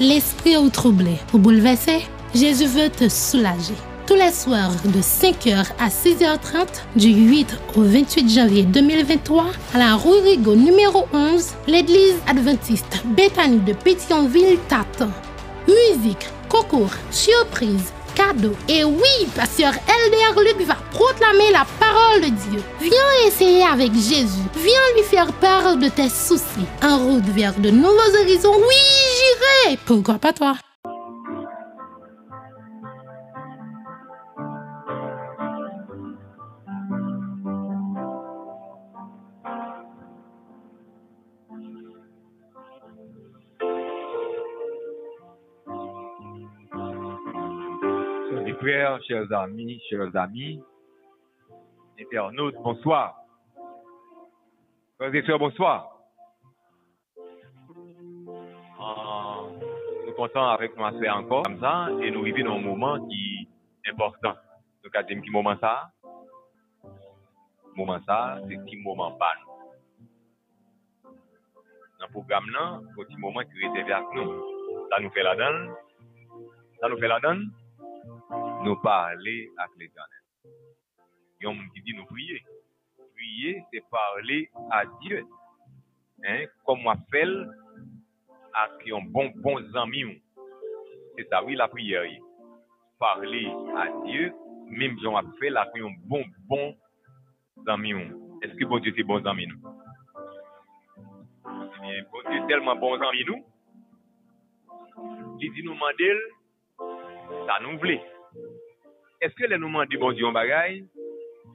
l'esprit ou troublé ou bouleversé, Jésus veut te soulager. Tous les soirs de 5h à 6h30 du 8 au 28 janvier 2023 à la rue Rigaud numéro 11, l'église adventiste Bethany de Pétionville t'attend. Musique, concours, surprise, cadeaux. Et oui, pasteur LDR Luc va proclamer la parole de Dieu. Viens essayer avec Jésus. Viens lui faire part de tes soucis. En route vers de nouveaux horizons. Oui, Pourquoi pas toi? Chers amis, chers amis, internautes, bonsoir. Frères et sœurs, bonsoir. kontan avèk nou asè ankon, kam sa, e nou vive nou mouman ki important. Nou ka jem ki mouman sa, mouman sa, se ki mouman ban. Nan program nan, pou ti mouman ki rezève ak nou. Sa nou fè la dan, sa nou fè la dan, nou parle ak le janen. Yon moun ki di nou priye. Priye, se parle a Diyo. Kom wap fèl, ak yon bon bon zanmi yon. Se sa wè la priyer yon. Parli a Diyo, mèm jan ap fè la yon bon bon zanmi yon. Eske bon Diyo se bon zanmi yon? Bon Diyo telman bon zanmi yon. Di di nou mandel, sa nou vle. Eske le nou mandi bon Diyo bagay,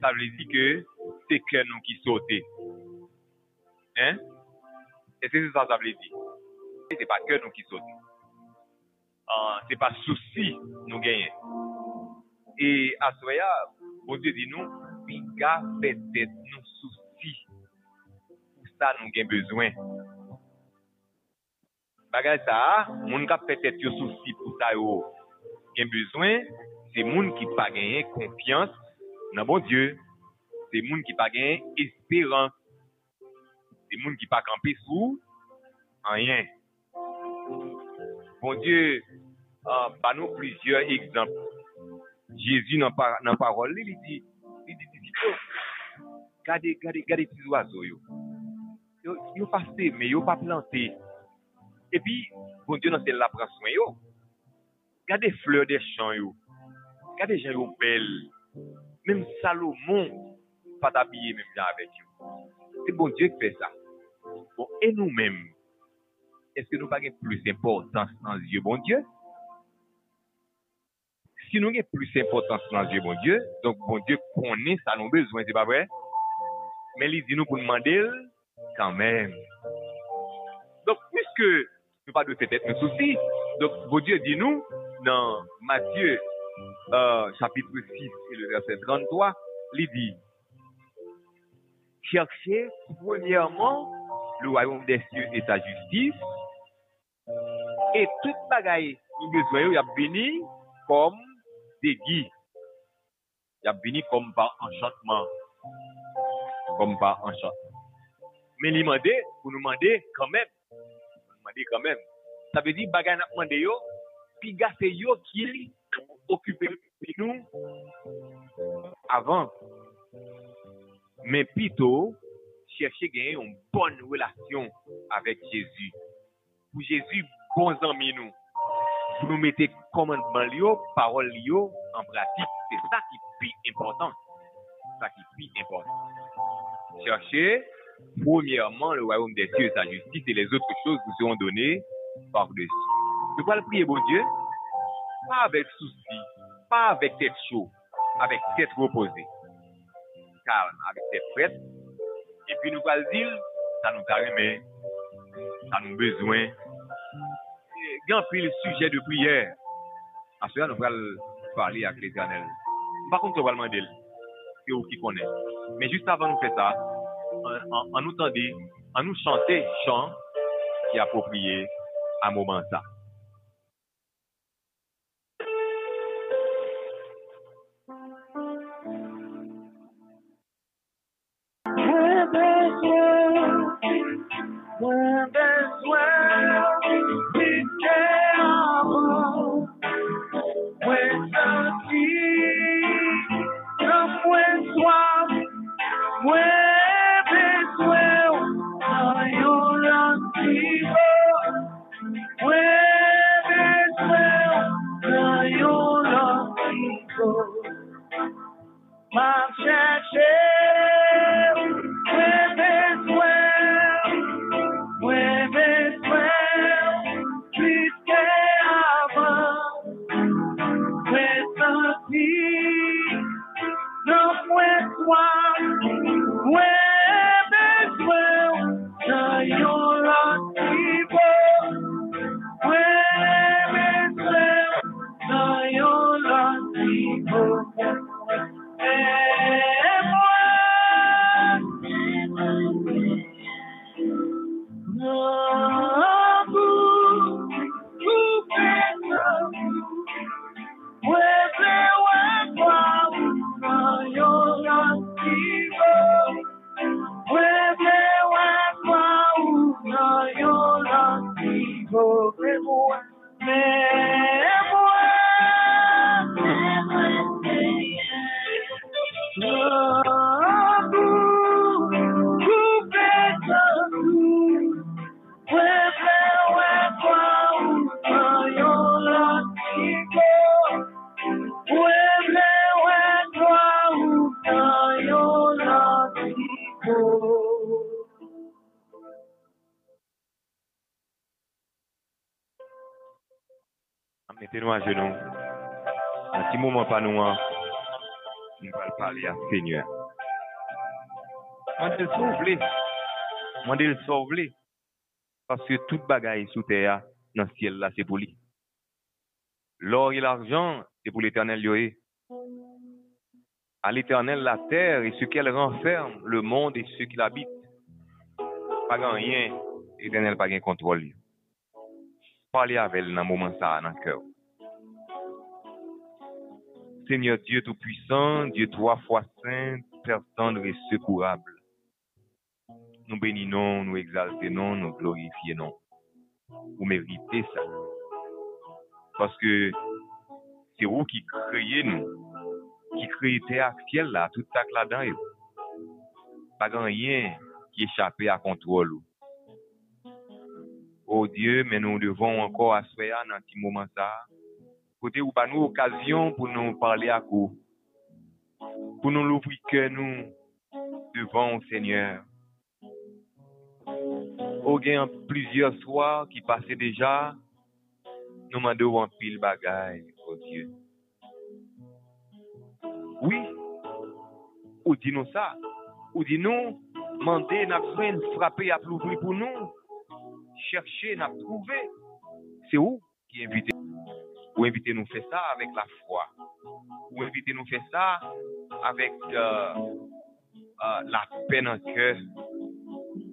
sa vle di ke se kè nou ki sote. Hein? Eske se sa sa vle di? Se pa ke nou ki soti. An, se pa souci nou genyen. E aswaya, bote di nou, biga petet nou souci. Pou sa nou gen bezwen. Bagay sa, moun ka petet yo souci pou sa yo gen bezwen, se moun ki pa genyen konfians nan bon Diyo. Se moun ki pa genyen esperans. Se moun ki pa kampe sou, an yen. Bon Dieu, uh, ba nou plizye ekzamp. Jezu nan, par, nan parol li, li di, li di, li di, yo, oh, gade, gade, gade ti zoazo yo. Yo, yo pa seme, yo pa plante. E pi, bon Dieu nan se la praswen yo. Gade fleur de chan yo. Gade jan yo bel. Mem Salomon pata biye mem jan avek yo. Se bon Dieu ki fe sa. Bon, e nou menm, est-ce que nous pas plus d'importance dans Dieu, bon Dieu? Si nous avons plus d'importance dans Dieu, bon Dieu, donc bon Dieu connaît ça nos besoins, c'est pas vrai? Mais il dit nous pour demander quand même. Donc, puisque nous pas de peut-être nos soucis, donc bon Dieu dit nous dans Matthieu euh, chapitre 6 et le verset 33, il dit Cherchez premièrement le royaume des cieux et sa justice, E tout bagay yon bezwen yo yap bini kom degi. Yap bini kom pa enchantman. Kom pa enchantman. Men li mande, pou nou mande kanmen. Nou mande kanmen. Sa vezi bagay nap mande yo, pi gase yo ki li okupe nou avan. Men pito, chèche gen yon bon relasyon avèk Jésus. Pou Jésus bons amis nous. Nous mettre commandement lio, parole lio en pratique. C'est ça qui est plus important. Ça qui est plus important. Cherchez, premièrement, le royaume des cieux sa justice et les autres choses vous seront données par-dessus. Nous allons prier, bon Dieu, pas avec souci, pas avec tête chaud, avec tête reposée. Calme, avec tête prête. Et puis nous allons dire, ça nous carrément, ça nous besoin. Il y a un le sujet de prière. À cela, nous allons parler avec l'éternel. Par contre, on va demander, c'est vous qui connaît. Mais juste avant de faire ça, en nous tendait, en nous chanter chant qui est approprié à moment ça. Amen. so vle. Paske tout bagay sou te ya nan siel la se pou li. L'or et l'argent, c'est pour l'éternel Yoé. À e. l'éternel la terre et ce qu'elle renferme, le monde et ceux qui l'habitent. Pas grand rien, l'éternel pas gain contrôle. Parlez avec elle dans le moment ça, dans le cœur. Seigneur Dieu Tout-Puissant, Dieu trois fois saint, père tendre et secourable. Nous bénissons, nous exaltons, nous glorifions. Vous méritez ça. Parce que c'est vous qui créez nous, qui créez terre, ciel là, tout ça là-dedans. Pas rien qui échappe à contrôle. Oh Dieu, mais nous devons encore asseoir dans un petit moment ça. Côté ou pas nous occasion pour nous parler à coup. Pour nous l'ouvrir que nous devant Seigneur. ou gen an plizye swa ki pase deja, nou mande ou an pil bagay, o oh Diyo. Oui, ou di nou sa, ou di nou, mande nap fwen frape ap louvri pou nou, cherche nap trouve, se ou ki invite nou. Ou invite nou fè sa avèk la fwa. Ou invite nou fè sa avèk euh, euh, la pen an kè.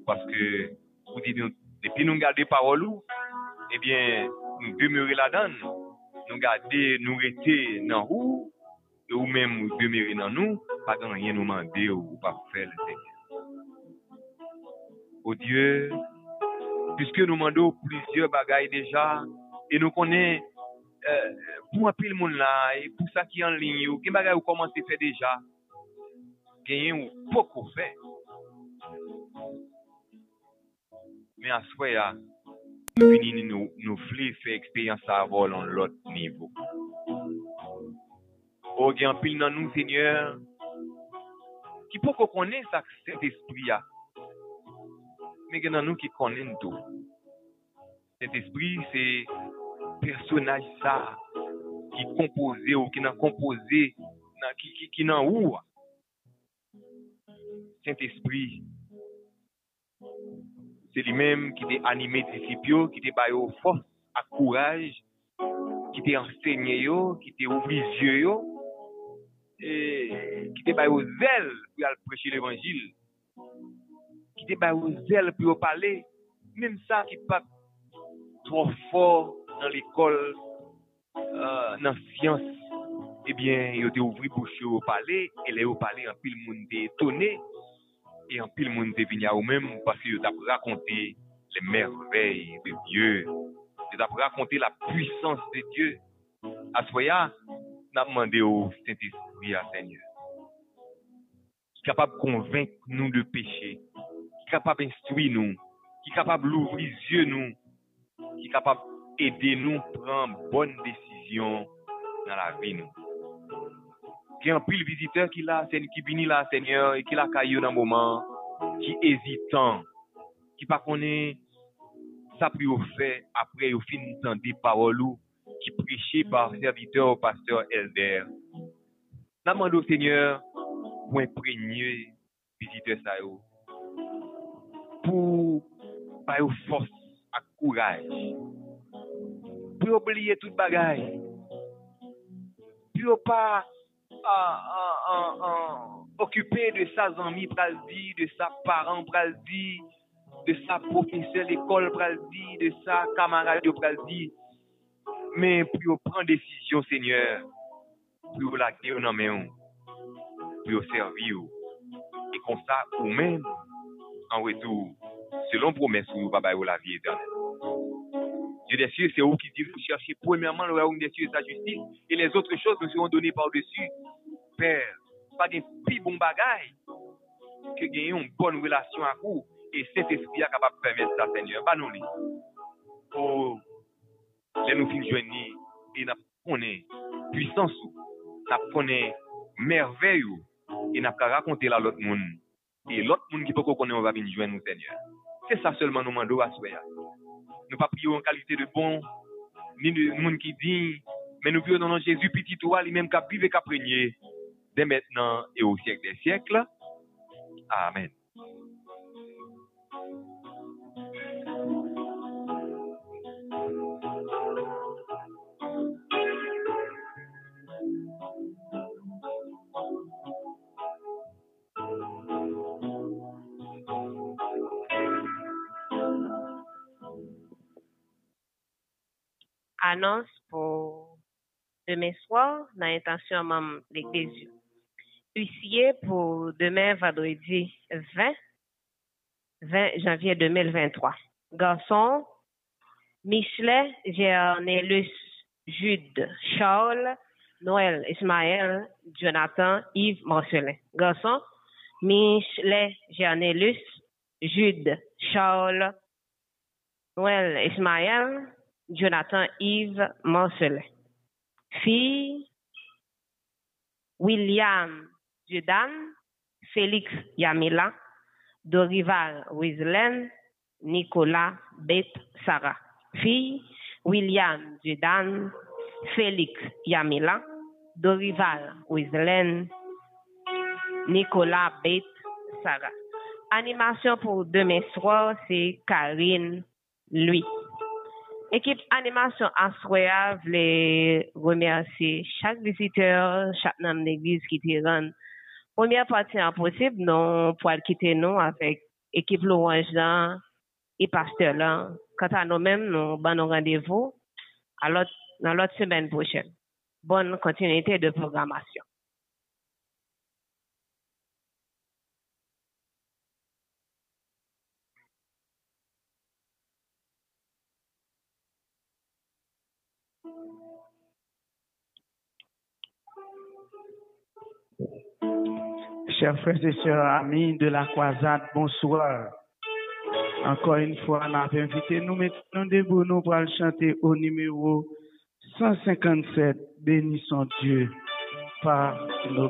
Paske pou di nou, depi nou gade parol ou, eh ebyen, nou demere la dan, nou. Gade nou rete nan ou, ou men nou demere nan nou, pa dan rien nou mande ou pa fè le sèk. O Diyo, pwiske nou mande ou plisye bagay deja, e nou konen, euh, pou apil moun la, e pou sa ki an linyo, gen bagay ou komanse fè deja, genyen ou poko fè, men aswe ya, nou vini nou, nou fli fe ekspeyans avol an lot nivou. O gen pil nan nou, seigneur, ki pou ko konen sa set espri ya, men gen nan nou ki konen tou. Set espri se personaj sa ki kompoze ou ki nan kompoze, nan, ki, ki, ki nan ou. Set espri, Se li menm ki te anime disipyo, ki te bayo fos ak kouraj, ki te ensegne yo, ki te ouvri zye yo, e, ki te bayo zel pou al preche l'Evangil, ki te bayo zel pou yo pale, menm sa ki pa tro for nan l'ekol, uh, nan siyans, ebyen euh, eh yo te ouvri bouche yo pale, ele yo pale an pil moun de tonne, E an pil moun te vini a ou mèm, paske yo tap rakonte le merveil de Diyo. Yo tap rakonte la puissance de Diyo. Aswaya, nap mande ou Saint-Esprit a Seigneur. Ki kapab konvenk nou de peche. Ki kapab instoui nou. Ki kapab louvri zye nou. Ki kapab ede nou pran bonn desisyon nan la vi nou. gen pil viziteur ki la, sen, ki bini la senyor, e ki la kayo nan mouman, ki ezitan, ki pa konen sa pri ou fe apre ou fin tan de parolou ki preche par serviteur ou pasteur elder. Nan mando senyor, pou imprenye viziteur sa yo, pou pa yo fos ak kouraj, pou yo bliye tout bagay, pou yo pa occuper de sa amis pral de sa parent pral de sa professeur l'école pral di, de sa camarade pral di, mais pour prendre décision Seigneur, pour la guerre dans main, pour servir et comme ça ou même en retour selon promesse ou va bailler la vie éternelle. Dieu des cieux, c'est vous qui dites, vous cherchez premièrement le royaume des cieux et sa justice, et les autres choses nous seront données par-dessus. pèr, pa gen pi bon bagay, ke gen yon bon relasyon akou, e set espri a kapap pèmèd sa sènyon, ba nou li. Ou, oh. lè nou fin jwenni, e nap konè pwisansou, nap konè merveyou, e nap ka rakonte la lot moun, e lot moun ki poko konè ou va bin jwen nou sènyon. Se sa selman nou mandou aswe ya. Nou pa priyo an kalite de bon, ni de moun ki din, men nou priyo nanon Jezu piti tou a li menm ka pive ka prenye, dès maintenant et au siècle des siècles. Amen. annonce pour demain soir dans l'intention de l'église. Pour demain vendredi 20, 20 janvier 2023. Garçon, Michelet, Gernelus, Jude, Charles, Noël, Ismaël, Jonathan, Yves, Marcelin. Garçon, Michelet, Gernelus, Jude, Charles, Noël, Ismaël, Jonathan Yves Marcelin. Fille, William Judan, Félix Yamila, Dorival Wislen, Nicolas Beth Sarah. Fille, William Judan, Félix Yamila, Dorival Wislen, Nicolas Beth Sarah. Animation pour demain soir, c'est Karine Lui. Équipe animation Assoya voulait remercier chaque visiteur, chaque membre d'église qui te rend. Première partie impossible, non, pour quitter nous avec équipe louange là et pasteur là. Quant à nous-mêmes, nous avons rendez-vous dans l'autre semaine prochaine. Bonne continuité de programmation. Chers frères et sœurs, amis de la croisade, bonsoir. Encore une fois, on a invité nous mettons debout, nous pour chanter au numéro 157, Bénissons Dieu par nos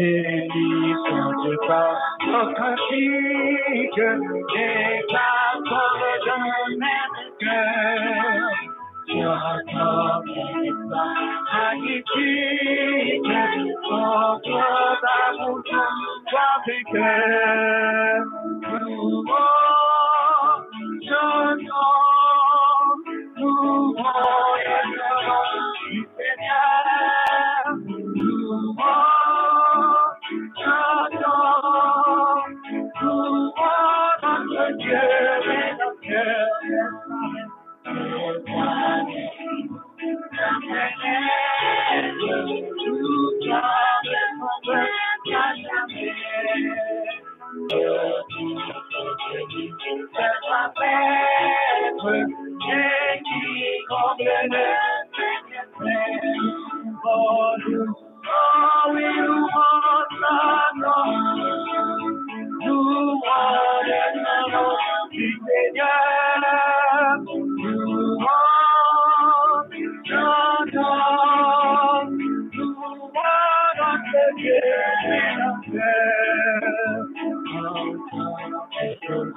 peuples. Bénissons Dieu par nos cantiques, déclarons de même cœur. J'entends magnifique, notre amour, toi vainqueur. Dieu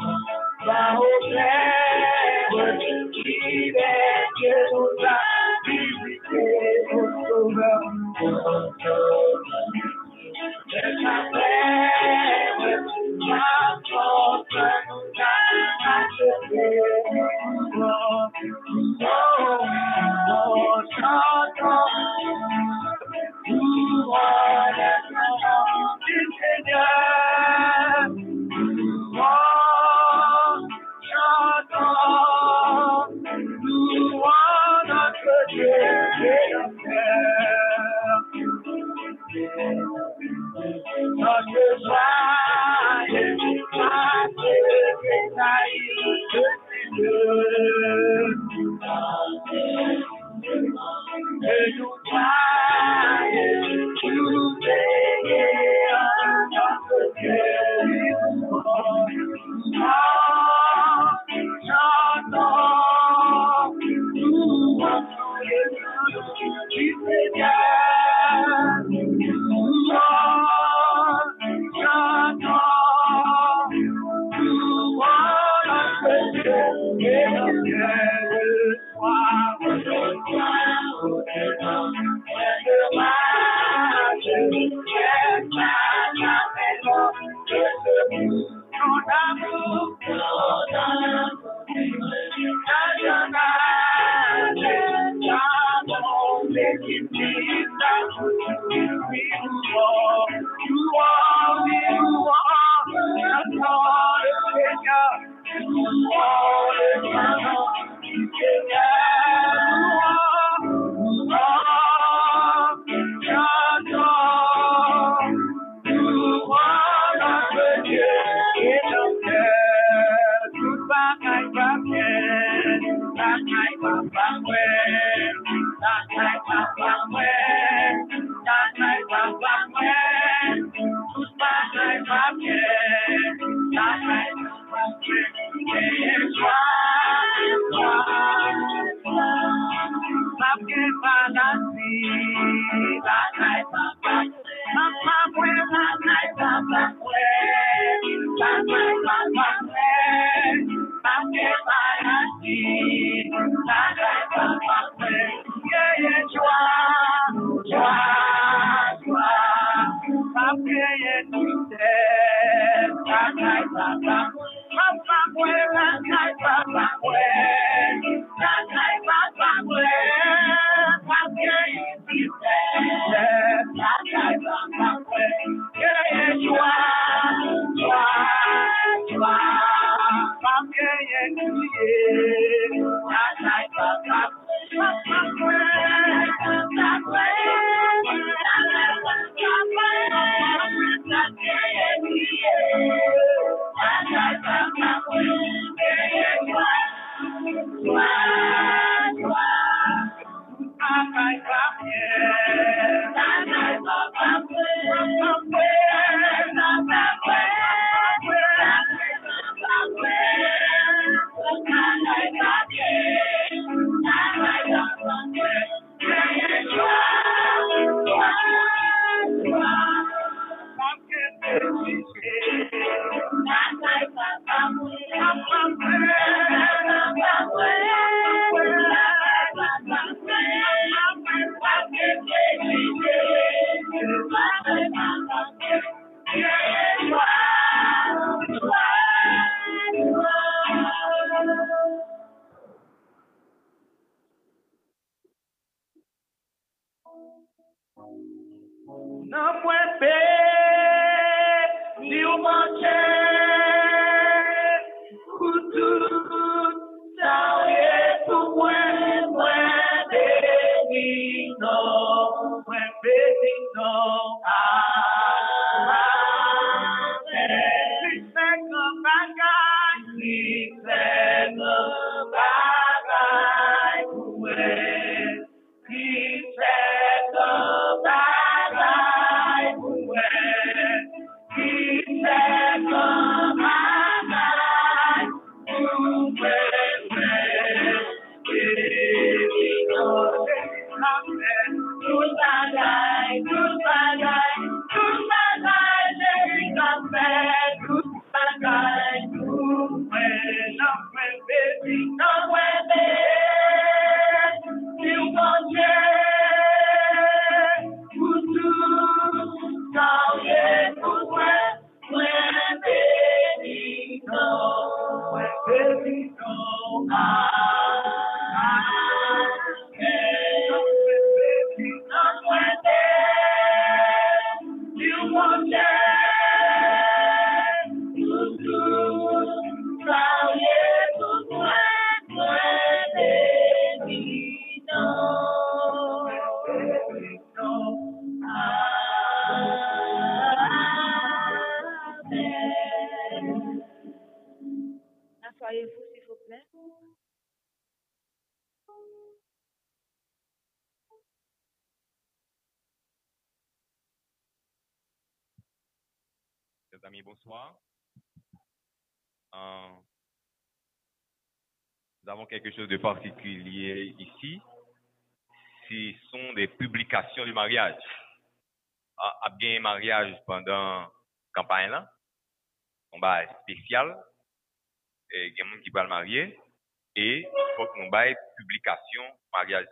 quelque chose de particulier ici. Ce sont des publications du mariage. A bien mariage pendant la campagne là. On va spécial. Et il y a gens qui va le marier. Et il faut que nous une publication mariage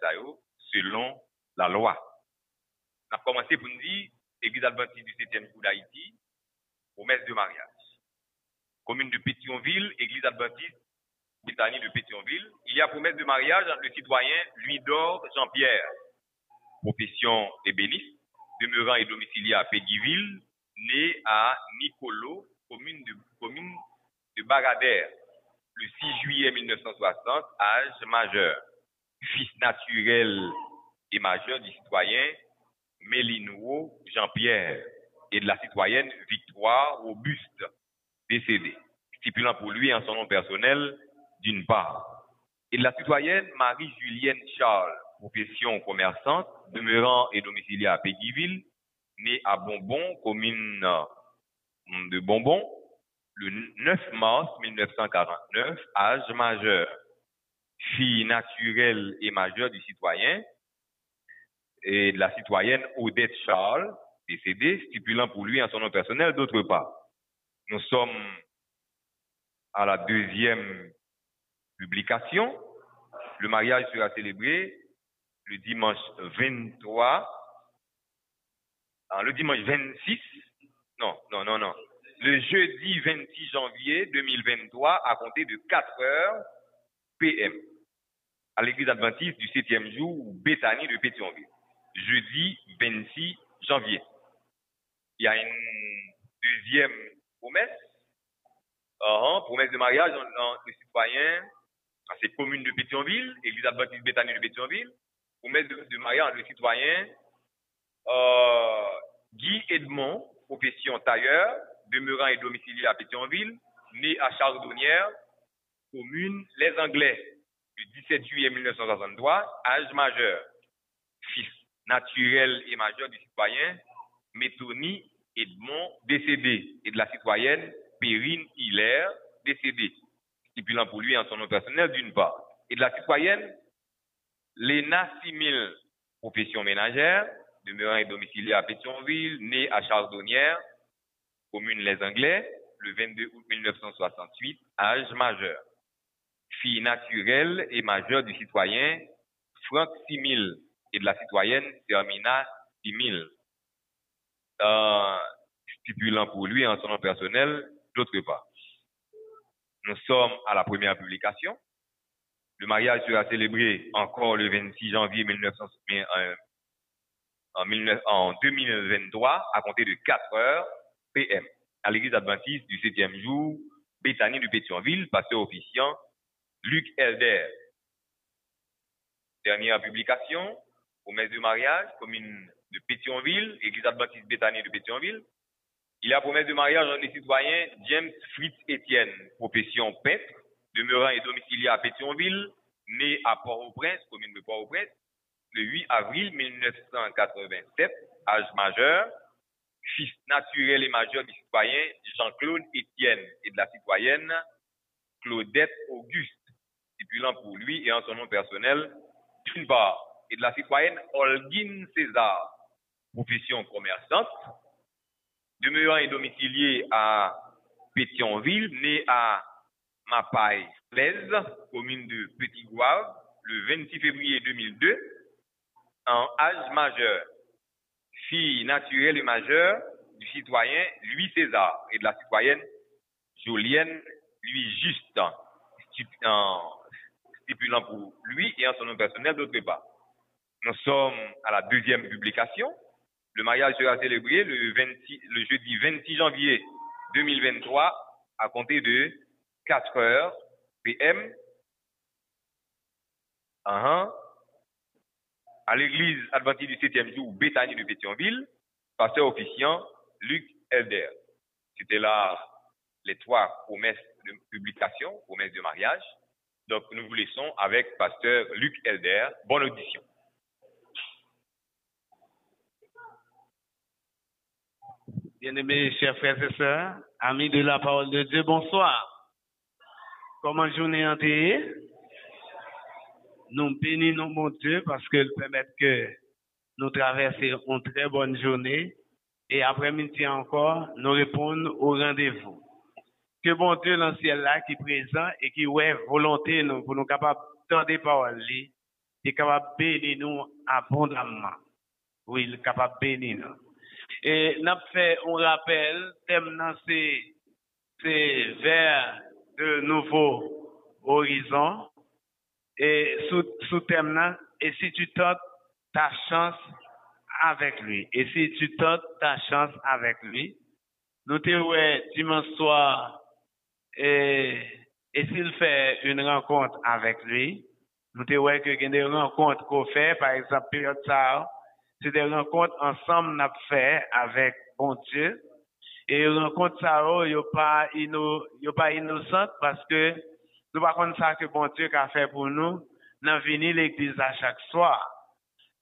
selon la loi. On a commencé pour nous dire, Église adventiste du 7e coup d'Haïti, promesse de mariage. Commune de Pétionville, Église adventiste, Pétionville, il y a promesse de mariage entre le citoyen Louis-Dor Jean-Pierre, profession ébéniste, demeurant et domicilié à Péguiville, né à Nicolo, commune de, commune de Bagadère, le 6 juillet 1960, âge majeur, fils naturel et majeur du citoyen Mélinou Jean-Pierre et de la citoyenne Victoire Robuste, décédée, stipulant pour lui en son nom personnel, d'une part, et la citoyenne Marie-Julienne Charles, profession commerçante, demeurant et domiciliée à Péguiville, née à Bonbon, commune euh, de Bonbon, le 9 mars 1949, âge majeur, fille naturelle et majeure du citoyen, et de la citoyenne Odette Charles, décédée, stipulant pour lui en son nom personnel d'autre part. Nous sommes à la deuxième publication. Le mariage sera célébré le dimanche 23, ah, le dimanche 26, non, non, non, non, le jeudi 26 janvier 2023 à compter de 4 heures PM à l'église adventiste du septième jour, Bethany de Pétionville. Jeudi 26 janvier. Il y a une deuxième promesse, uh promesse de mariage entre les citoyens à cette commune de Pétionville, église adventiste Bethany de Pétionville, promesse de, de les citoyens euh, Guy Edmond, profession tailleur, demeurant et domicilié à Pétionville, né à Chardonnière, commune Les Anglais, le 17 juillet 1963, âge majeur, fils naturel et majeur du citoyen Métoni Edmond, décédé, et de la citoyenne Perrine Hilaire, décédée, stipulant pour lui en son nom personnel d'une part, et de la citoyenne Léna Simil, profession ménagère, demeurant et domicilié à Pétionville, né à Chardonnière, commune Les Anglais, le 22 août 1968, âge majeur. Fille naturelle et majeure du citoyen Franck Simil et de la citoyenne Termina Simil. Euh, stipulant pour lui en son nom personnel, d'autre part. Nous sommes à la première publication. Le mariage sera célébré encore le 26 janvier 1900, euh, en, 19 en 2023 à compter de 4 heures PM à l'église adventiste du septième jour, Béthanie de Pétionville, pasteur officiant Luc Elder. Dernière publication, promesse de mariage, commune de Pétionville, église adventiste Béthanie de Pétionville. Il a promesse de mariage entre les citoyens James Fritz Étienne, profession peintre, demeurant et domicilié à Pétionville, né à Port-au-Prince, commune de Port-au-Prince, le 8 avril 1987, âge majeur, fils naturel et majeur du citoyen Jean-Claude Étienne et de la citoyenne Claudette Auguste, stipulant pour lui et en son nom personnel, d'une part, et de la citoyenne Holguine César, profession commerçante, demeurant et domicilié à Pétionville, né à Mapaille, Blaise, commune de Petit-Gouave, le 26 février 2002, en âge majeur, fille naturelle et majeure du citoyen Louis César et de la citoyenne Jolienne Louis Juste, stipulant pour lui et en son nom personnel d'autre part. Nous sommes à la deuxième publication. Le mariage sera célébré le, 26, le jeudi 26 janvier 2023 à compter de 4 heures PM. À l'église adventiste du septième jour, Béthanie de Pétionville, pasteur officiant Luc Elder. C'était là les trois promesses de publication, promesses de mariage. Donc, nous vous laissons avec pasteur Luc Elder. Bonne audition. Bien-aimés, chers frères et sœurs, amis de la parole de Dieu, bonsoir. Comment journée en nous bénissons mon Dieu parce qu'il permet que nous traversions une très bonne journée et après-midi encore, nous répondons au rendez-vous. Que bon Dieu ciel là qui est présent et qui ouais volonté nous pour nous capables d'entendre paroles est capable de bénir nous abondamment. Oui, il est capable de bénir nous. Et nous fait un rappel, thème c'est vers de nouveaux horizons. Et sous, sous thème et si tu tentes ta chance avec lui, et si tu tentes ta chance avec lui, nous te ouais dimanche soir, et, et s'il fait une rencontre avec lui, nous te ouais que des rencontres qu'on fait, par exemple, période ça, c'est des rencontres ensemble n'a fait avec bon Dieu, et rencontre ça, yo pas, inno, yo pas innocente parce que nous pas comme ça que bon Dieu a fait pour nous, dans venir l'église à chaque soir.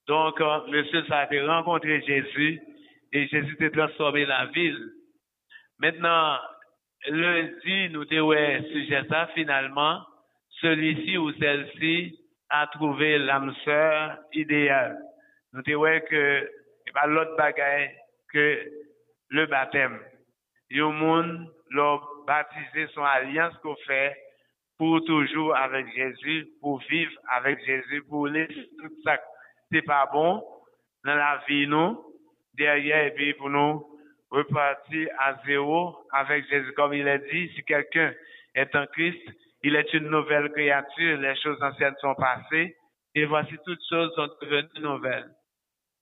Donc, euh, monsieur, ça a été rencontrer Jésus et Jésus a transformé la ville. Maintenant, lundi, nous avons sujet ça, finalement, celui-ci ou celle-ci a trouvé l'âme sœur idéale. Nous que pas l'autre bagaille que le baptême. Yon moun leur baptisé son alliance qu'on fait pour toujours avec Jésus, pour vivre avec Jésus, pour laisser tout ça c'est pas bon dans la vie nous derrière et puis pour nous repartir à zéro avec Jésus. Comme il a dit si quelqu'un est en Christ il est une nouvelle créature. Les choses anciennes sont passées. Et voici toutes choses sont devenues nouvelles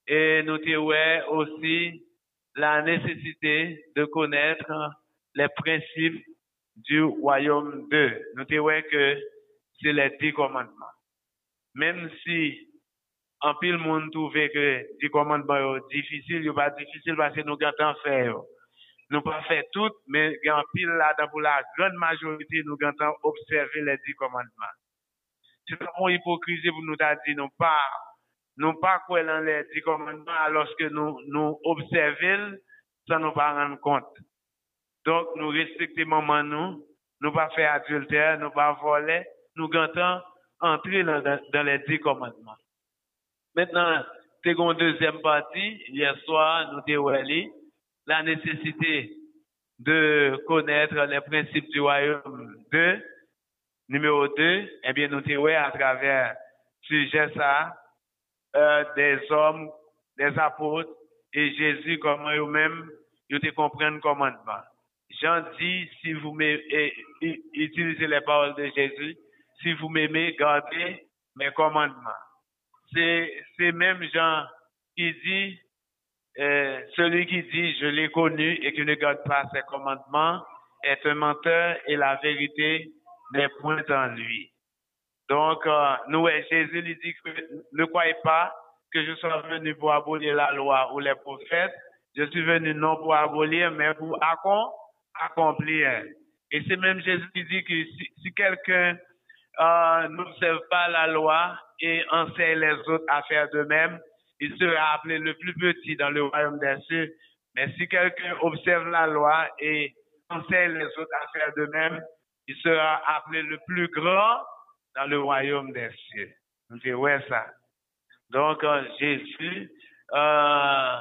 et nous ouais aussi la nécessité de connaître les principes du royaume de nous te ouais que c'est les dix commandements même si en pile monde trouve que les commandements sont difficiles, ils pas difficile parce que nous gantons faire. Nous pas faire tout, mais en pile là, pour la grande majorité, nous gantons observer les dix commandements. C'est une hypocrisie pour nous dire non pas, non pas quoi dans les dix commandements alors que nous, nous observons sans nous pas rendre compte. Donc, nous respectons maman nous, nous pas faire adultère, nous pas voler, nous gantons entrer dans, les dix commandements. Maintenant, seconde deuxième partie, hier soir, nous dévoilé la nécessité de connaître les principes du royaume 2. Numéro 2, eh bien, nous dévoilé à travers sujet ça, euh, des hommes, des apôtres et Jésus, comment eux-mêmes, ils te comprennent le commandement. Jean dit, si vous m'aimez, utilisez les paroles de Jésus, si vous m'aimez, gardez mes commandements c'est c'est même Jean qui dit euh, celui qui dit je l'ai connu et qui ne garde pas ses commandements est un menteur et la vérité n'est point en lui. Donc euh, nous Jésus lui dit que ne croyez pas que je sois venu pour abolir la loi ou les prophètes. Je suis venu non pour abolir mais pour accom- accomplir. Et c'est même Jésus qui dit que si, si quelqu'un euh, n'observe pas la loi et enseigne les autres à faire de même, il sera appelé le plus petit dans le royaume des cieux. Mais si quelqu'un observe la loi et enseigne les autres à faire de même, il sera appelé le plus grand dans le royaume des cieux. C'est ouais ça. Donc, euh, Jésus, euh,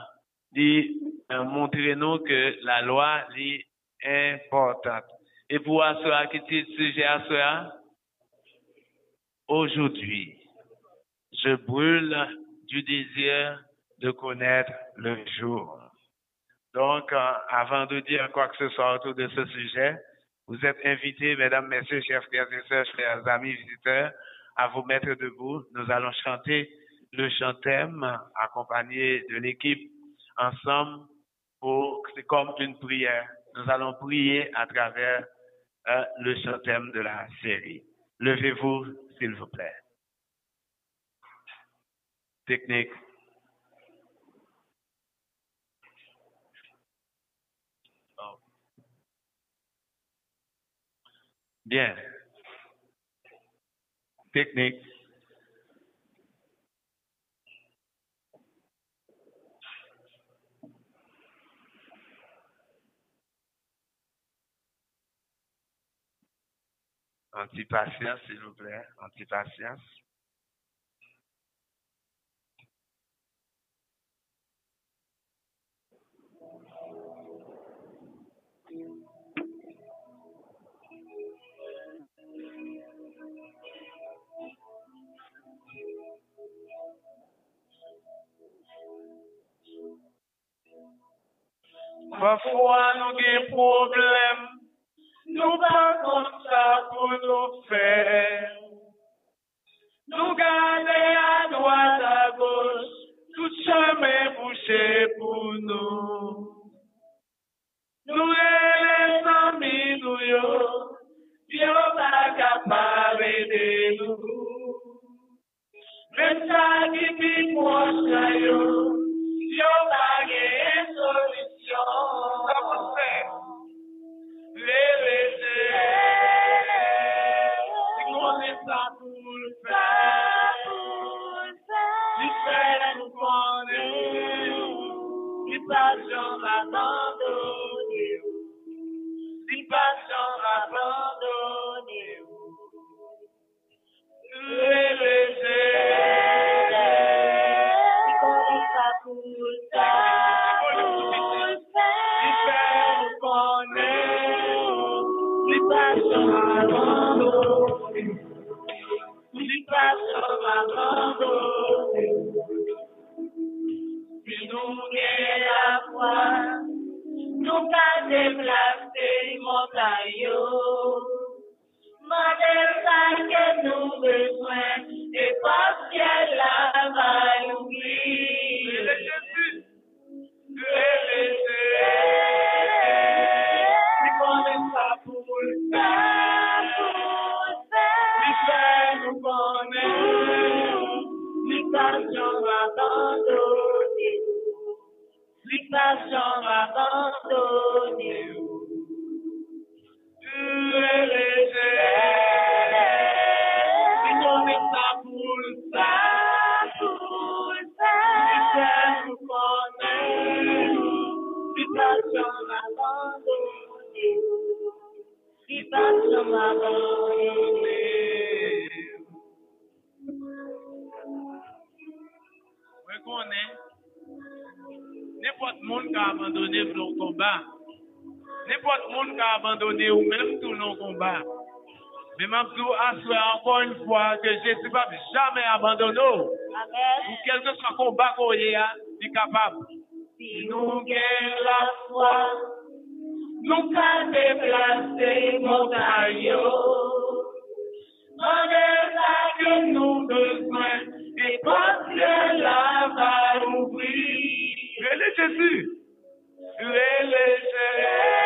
dit, euh, montrez-nous que la loi est importante. Et pour cela qui est sujet à aujourd'hui, je brûle du désir de connaître le jour. Donc, avant de dire quoi que ce soit autour de ce sujet, vous êtes invités, mesdames, messieurs, chers frères et sœurs, chers amis visiteurs, à vous mettre debout. Nous allons chanter le chantème accompagné de l'équipe ensemble pour, c'est comme une prière. Nous allons prier à travers euh, le chantème de la série. Levez-vous, s'il vous plaît. Technique. Oh. Bien. Technique. Antipatience, s'il vous plaît. Antipatience. Pafwa nou gen problem, nou pa kon sa pou nou fè. Nou gade a doat a gos, tout sa mè bouchè pou nou. Nou e lè nan mi nou yo, yo pa kapare de nou. Comment faire? Si nous gagnons la foi, nous pas nous besoin, et parce qu'elle la oublier. Si passion N'importe monde qui a abandonné ou même tout le combat. Mais Mabdou assoit encore une fois que Jésus ne va jamais abandonner. Ou quel que soit le combat qu'on y a, il est capable. Si nous gagnons la foi, nous pas déplacer montagne. On est là que nous besoin, et parce que la va ouvrir. Relais Jésus. Relais Jésus.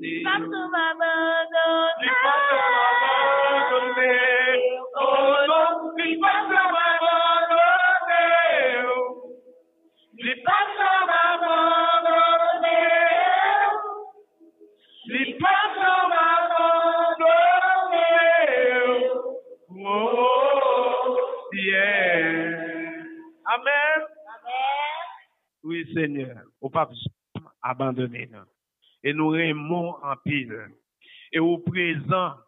Abandonné. Non. Amen. Oui, Seigneur, au pas abandonner nous. e nou remon anpil. E ou prezan,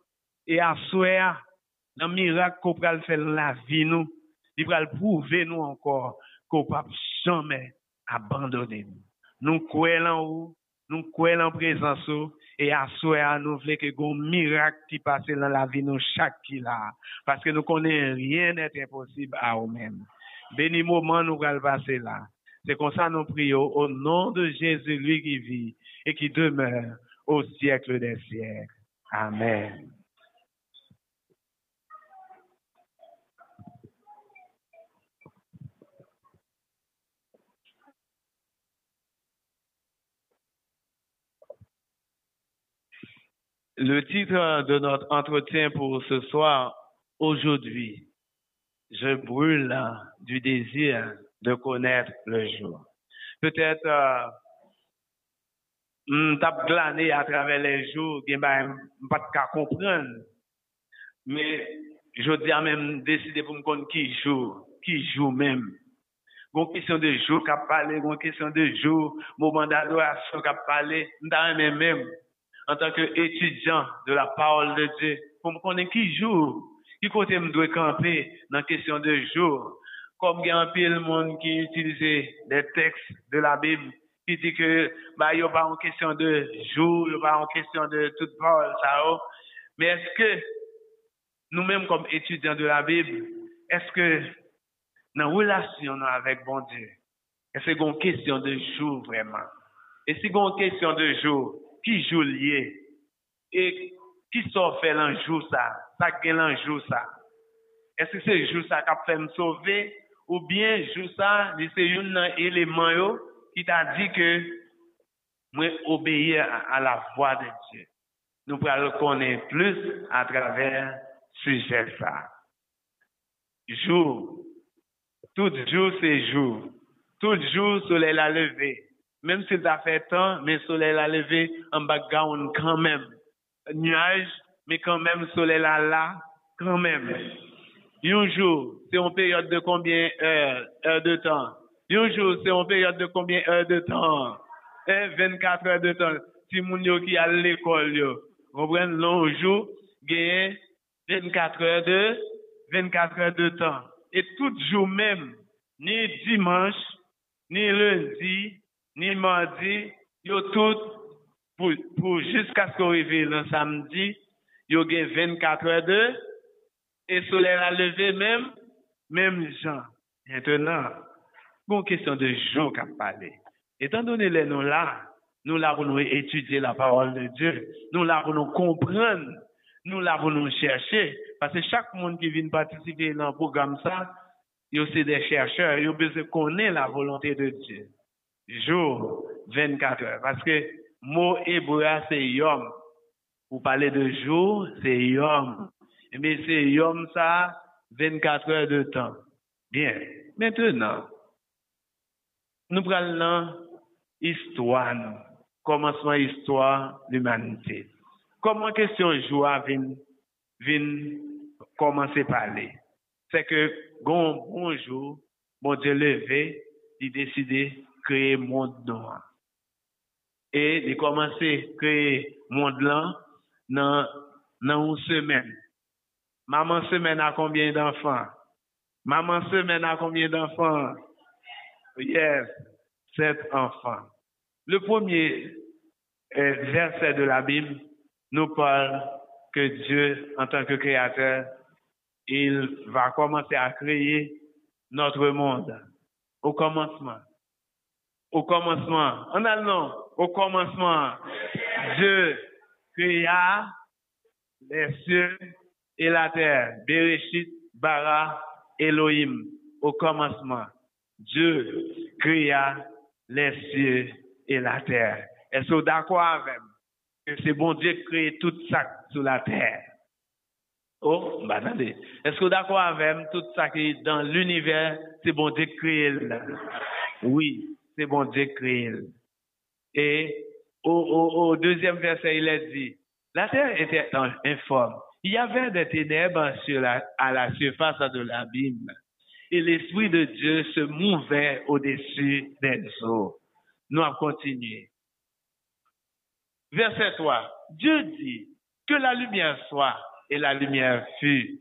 e aswea, nan mirak ko pral fel la vi nou, li pral prouve nou ankor, ko pap chanmen abandone nou. Nou kwe lan ou, nou kwe lan prezansou, e aswea nou vle ke goun mirak ki pase lan la vi nou chak ki la, paske nou konen rien et imposib a ou men. Beni mouman nou pral pase la, C'est comme ça nous prions au nom de Jésus, lui qui vit et qui demeure au siècle des siècles. Amen. Le titre de notre entretien pour ce soir, aujourd'hui, je brûle du désir de connaître le jour. Peut-être, euh, m tap glané à travers les jours, m pas cas comprendre. Mais, je dis à même décider pour me connaître qui jour, qui joue même. Gon question de jour qu'a parlé, gon question de jour, moment d'adoration qu'a parlé, m'ta même même, en tant qu'étudiant de la parole de Dieu, pour me connaître qui jour, qui côté me doit camper dans question de jour. Comme il y a un pile monde qui utilise des textes de la Bible, qui dit que, bah, il pas en question de jour, il n'y a pas en question de toute parole, ça, oh. Mais est-ce que, nous-mêmes comme étudiants de la Bible, est-ce que, dans la relation avec bon Dieu, est-ce a une question de jour vraiment? Et si une question de jour, qui joue lié? Et qui sort fait l'un jour ça? Ça gagne l'un jour ça? Est-ce que c'est jour ça qui a fait me sauver? Ou bien jour ça, c'est un élément qui t'a dit que moi obéir à, la voix de Dieu. Nous pourrons le connaître plus à travers sujet ça. Jour, tout jour c'est jour. Tout jour, soleil a levé. Même s'il a fait temps, mais soleil a levé en background quand même. Nuage, mais quand même soleil là, là, quand même. Un jour, c'est une période de combien heures, de temps? Un jour, c'est une période de combien heures de temps? Eh, 24 heures de temps. Si moun qui à l'école, yo, comprenez, long jour, gagne 24 heures de, 24 heures de temps. Et tout jour même, ni dimanche, ni lundi, ni mardi, yo tout, pour, pour jusqu'à ce qu'on arrive le samedi, yo gagne 24 heures de, et soleil a levé même, même gens. Maintenant, bon question de jour qu'a parlé. Étant donné les noms là, nous là pour nous étudier la parole de Dieu, nous là pour nous comprendre, nous là pour nous chercher, parce que chaque monde qui vient participer dans le programme ça, il y a aussi des chercheurs, ils ont besoin de connaître la volonté de Dieu. Jour, 24 heures. Parce que mot hébreu, c'est yom. Vous parlez de jour, c'est yom. Mais c'est yom ça, 24 heures de temps. Bien. Maintenant, nous prenons histoire, nous. commencement histoire de l'humanité. Comment question jour vient, vient commencer à parler? C'est que, bon, bonjour, bon Dieu levé, il décidé de créer monde noir. Et il commencé à créer monde là dans une semaine. Maman semaine a combien d'enfants? Maman semaine a combien d'enfants? Yes, sept enfants. Le premier euh, verset de la Bible nous parle que Dieu, en tant que créateur, il va commencer à créer notre monde. Au commencement. Au commencement. En allemand, au commencement, Dieu créa les cieux et la terre. Bereshit, bara, Elohim. Au commencement, Dieu créa les cieux et la terre. Est-ce que d'accord avec? Que c'est bon Dieu qui crée tout ça sur la terre? Oh, bah attendez. Est-ce que d'accord avec? Tout ça qui est dans l'univers, c'est bon Dieu qui crée. Oui, c'est bon Dieu qui crée. Et au deuxième verset, il est dit, la terre était informe. Il y avait des ténèbres sur la, à la surface de l'abîme. Et l'Esprit de Dieu se mouvait au-dessus des eaux. Nous allons continuer. Verset 3. Dieu dit que la lumière soit et la lumière fut.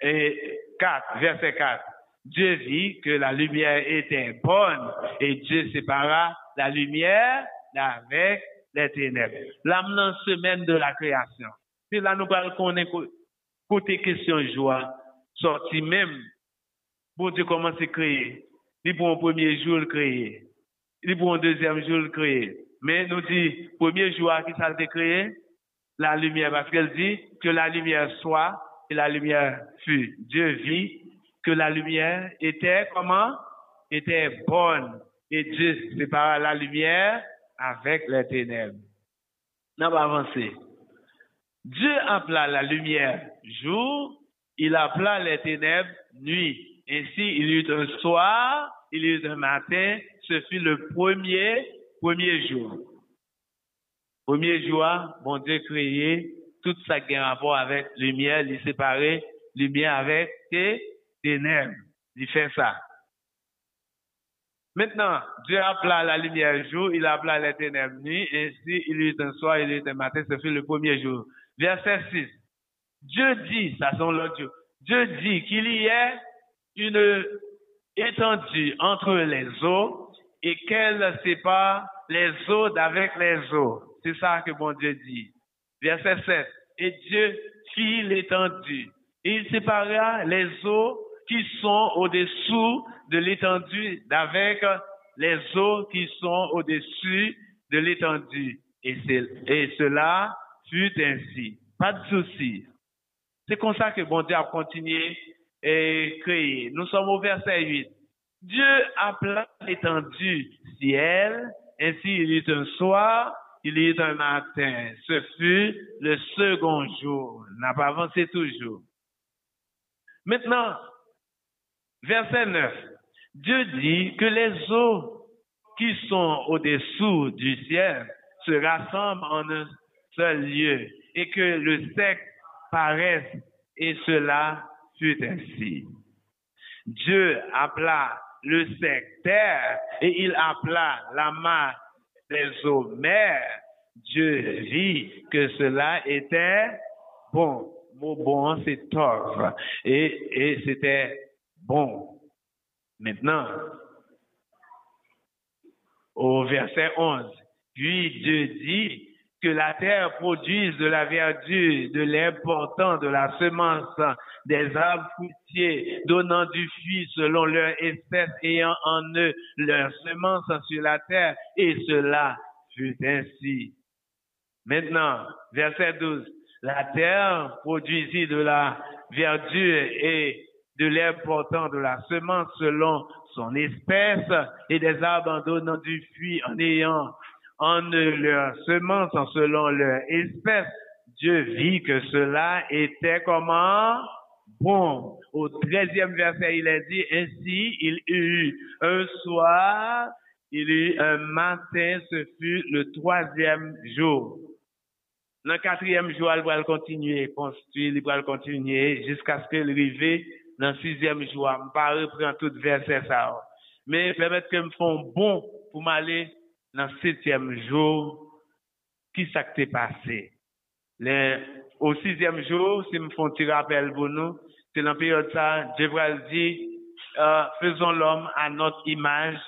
Et 4, verset 4. Dieu vit que la lumière était bonne et Dieu sépara la lumière d'avec les ténèbres. L'âme semaine de la création. C'est là nous parlons qu'on est côté question joie, sorti même. Bon Dieu commence à créer. Il pour un premier jour le créer. Il pour un deuxième jour le créer. Mais nous dit, premier jour qui ça a créé, la lumière, parce qu'elle dit que la lumière soit et la lumière fut. Dieu vit que la lumière était comment? Était bonne. Et Dieu sépara la lumière avec les ténèbres. On va avancer. Dieu appela la lumière jour, il appela les ténèbres nuit. Ainsi, il y eut un soir, il y eut un matin, ce fut le premier, premier jour. Premier jour, bon Dieu créé tout ça qui a rapport avec lumière, il séparait lumière avec ténèbres. Il fait ça. Maintenant, Dieu appela la lumière jour, il appela les ténèbres nuit, ainsi il y eut un soir, il y eut un matin, ce fut le premier jour. Verset 6. Dieu dit, ça sont jour, Dieu dit qu'il y ait une étendue entre les eaux et qu'elle sépare les eaux d'avec les eaux. C'est ça que bon Dieu dit. Verset 7. Et Dieu fit l'étendue. Il sépara les eaux qui sont au-dessous de l'étendue d'avec les eaux qui sont au-dessus de l'étendue. Et cela fut ainsi. Pas de souci. C'est comme ça que bon Dieu a continué et créé. Nous sommes au verset 8. Dieu appela l'étendue ciel, ainsi il y eut un soir, il y eut un matin. Ce fut le second jour. N'a pas avancé toujours. Maintenant, verset 9. Dieu dit que les eaux qui sont au-dessous du ciel se rassemblent en un seul lieu et que le sec paraisse et cela fut ainsi. Dieu appela le terre et il appela la main des eaux. Dieu vit que cela était bon. Mot bon, c'est tov. Et, et c'était bon. Maintenant, au verset 11, puis Dieu dit que la terre produise de la verdure, de l'important, de la semence, des arbres fruitiers, donnant du fruit selon leur espèce, ayant en eux leur semence sur la terre, et cela fut ainsi. Maintenant, verset 12, la terre produisit de la verdure et de l'important de la semence selon son espèce et des arbres en donnant du fruit en ayant en leur semence en selon leur espèce. Dieu vit que cela était comment? Bon. Au treizième verset, il a dit, ainsi il eut un soir, il eut un matin, ce fut le troisième jour. Le quatrième jour, il va continuer, construire, il va continuer jusqu'à ce qu'il arrive dans le sixième jour. Je ne pas reprendre tout verset ça. Mais permettre que me font bon pour m'aller dans le septième jour. Qui s'est passé? Les, au sixième jour, si me font tirer rappel pour nous, c'est dans la période ça, Dieu va dire, euh, faisons l'homme à notre image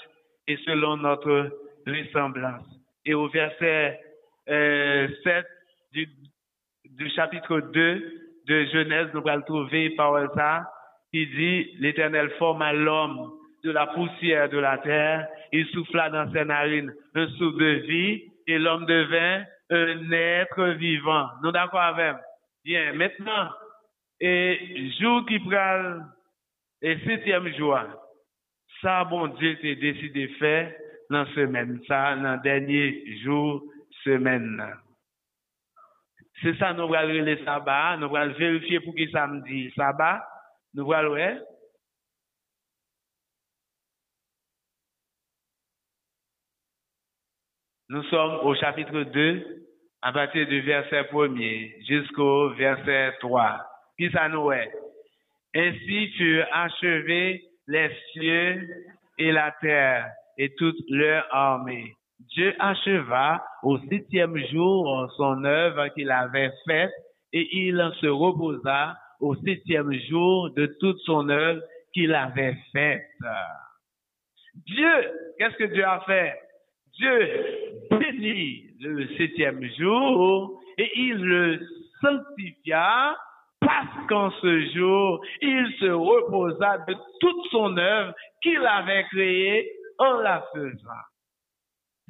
et selon notre ressemblance. Et au verset euh, 7 du, du chapitre 2 de Genèse, nous allons trouver parole ça, qui dit, l'Éternel forma l'homme de la poussière de la terre, il souffla dans ses narines un souffle de vie, et l'homme devint un être vivant. Nous d'accord avec? Bien, maintenant, et jour qui prend, et septième jour, ça, bon Dieu, t'es décidé de faire dans la semaine, ça, dans dernier jour, semaine. C'est ça, nous allons le sabbat, nous allons vérifier pour qui samedi, sabbat, nous allons, ouais. Nous sommes au chapitre 2, à partir du verset 1er jusqu'au verset 3. Qui ça nous est? Ainsi tu achevé les cieux et la terre et toute leur armée. Dieu acheva au septième jour son œuvre qu'il avait faite et il se reposa au septième jour de toute son œuvre qu'il avait faite. Dieu, qu'est-ce que Dieu a fait? Dieu bénit le septième jour et il le sanctifia parce qu'en ce jour, il se reposa de toute son œuvre qu'il avait créée en la faisant.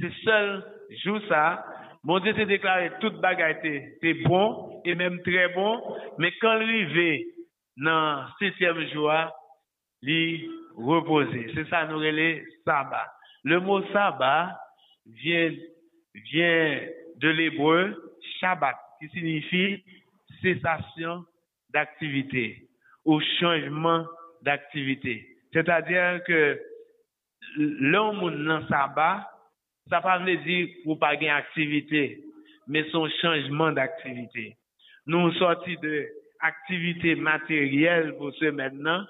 C'est seul jour ça, mon Dieu s'est déclaré toute bagaille c'est bon et même très bon, mais quand arrivait dans le septième jour, il reposait. C'est ça nous relais sabbat. Le mot sabbat vient, de l'hébreu Shabbat, qui signifie cessation d'activité ou changement d'activité. C'est-à-dire que l'homme dans sabbat, ça ne veut pas dire pour pas gagner activité, mais son changement d'activité. Nous sortis de activité matérielle pour ce maintenant,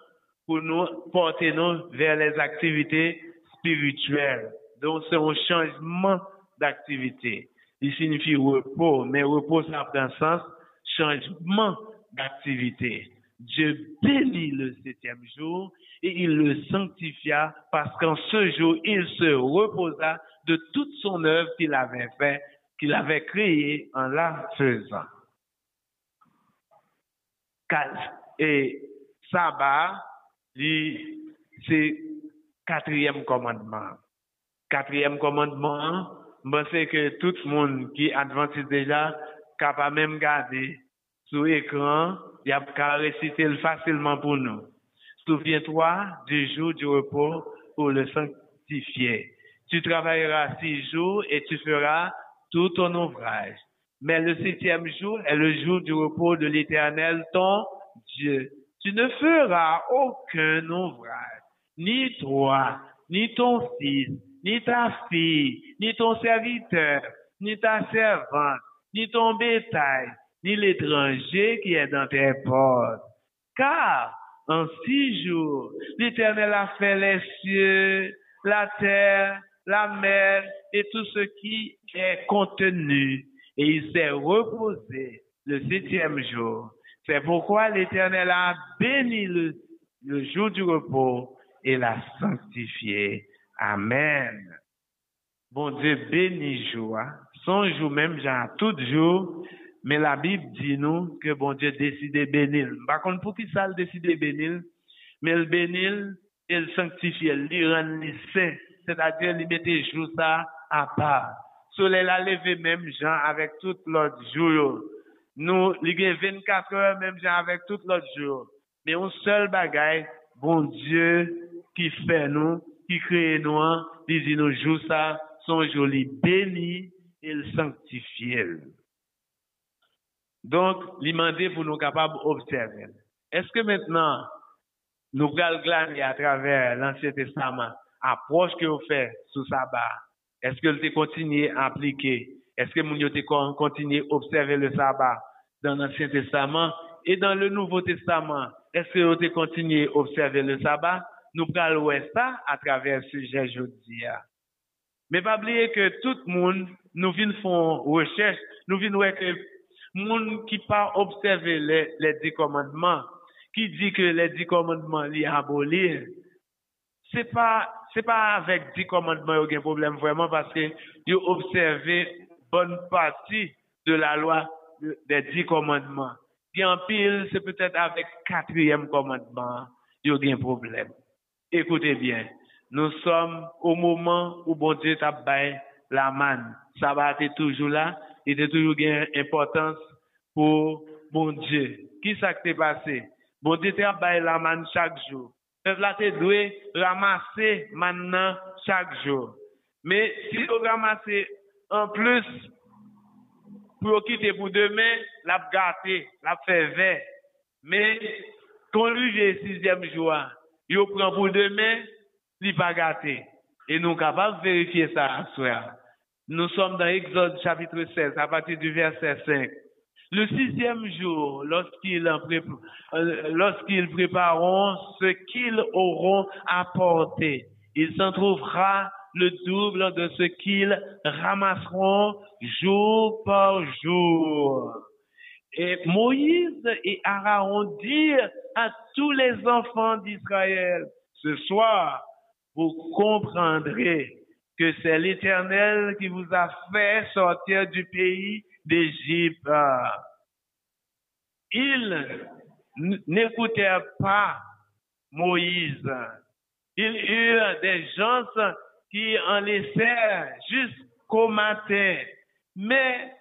pour nous porter nous vers les activités spirituelles. Donc, c'est un changement d'activité. Il signifie repos, mais repos, ça prend sens, changement d'activité. Dieu bénit le septième jour et il le sanctifia parce qu'en ce jour, il se reposa de toute son œuvre qu'il avait fait, qu'il avait créée en la faisant. Et sabbat, c'est quatrième commandement quatrième commandement, je sais que tout le monde qui adventiste déjà, capable même garder sur l'écran, il a qu'à réciter facilement pour nous. Souviens-toi du jour du repos pour le sanctifier. Tu travailleras six jours et tu feras tout ton ouvrage. Mais le septième jour est le jour du repos de l'éternel, ton Dieu. tu ne feras aucun ouvrage, ni toi, ni ton fils, ni ta fille, ni ton serviteur, ni ta servante, ni ton bétail, ni l'étranger qui est dans tes portes. Car en six jours, l'Éternel a fait les cieux, la terre, la mer et tout ce qui est contenu, et il s'est reposé le septième jour. C'est pourquoi l'Éternel a béni le, le jour du repos et l'a sanctifié. Amen. Bon Dieu bénit hein. son jour même, genre tout jour, mais la Bible dit nous que bon Dieu décide de bénir. Par contre, pour qui ça le décide de bénir? Mais le bénir, il sanctifie, il rend saint, c'est-à-dire il mettait jour ça à part. Soleil a levé même Jean avec tout l'autre jour. Nous, il y a 24 heures même Jean avec tout l'autre jour. Mais un seul bagaille, bon Dieu qui fait nous, qui crée nous, dit nous jours ça, sont jolis bénis, il sanctifie. Donc, il demandé pour nous capables d'observer. Est-ce que maintenant, nous glaner à travers l'Ancien Testament, approche que vous faites sous sabbat, est-ce que vous continuez à appliquer? Est-ce que vous continuez à observer le sabbat dans l'Ancien Testament? Et dans le Nouveau Testament? Est-ce que vous continuez à observer le sabbat? Nous allons ça à travers ce sujet aujourd'hui. Mais pas oublier que tout le monde, nous venons faire recherche, nous venons voir que monde qui pas observer les, les dix commandements, qui dit que les dix commandements les abolir, c'est pas c'est pas avec dix commandements qu'il y a un problème vraiment parce que ils observé bonne partie de la loi des dix commandements. Et en pile, c'est peut-être avec quatrième commandement, il y a un problème. Écoutez bien, nous sommes au moment où bon Dieu t'a baillé la manne. Ça va être toujours là, il a toujours une importance pour bon Dieu. Qui ça qui passé? Bon Dieu t'a baillé la manne chaque jour. Peuple là, tu dois ramasser maintenant chaque jour. Mais si vous ramassez en plus pour quitter pour demain, la gâté, la fait vert. Mais quand lui le sixième jour, il prend pour demain, il pas gâté. Et nous sommes capables de vérifier ça à. Nous sommes dans Exode chapitre 16, à partir du verset 5. Le sixième jour, lorsqu'ils euh, prépareront ce qu'ils auront apporté, il s'en trouvera le double de ce qu'ils ramasseront jour par jour. Et Moïse et Aaron dirent à tous les enfants d'Israël, ce soir, vous comprendrez que c'est l'Éternel qui vous a fait sortir du pays d'Égypte. Ils n'écoutèrent pas Moïse. Ils eurent des gens qui en laissèrent jusqu'au matin. Mais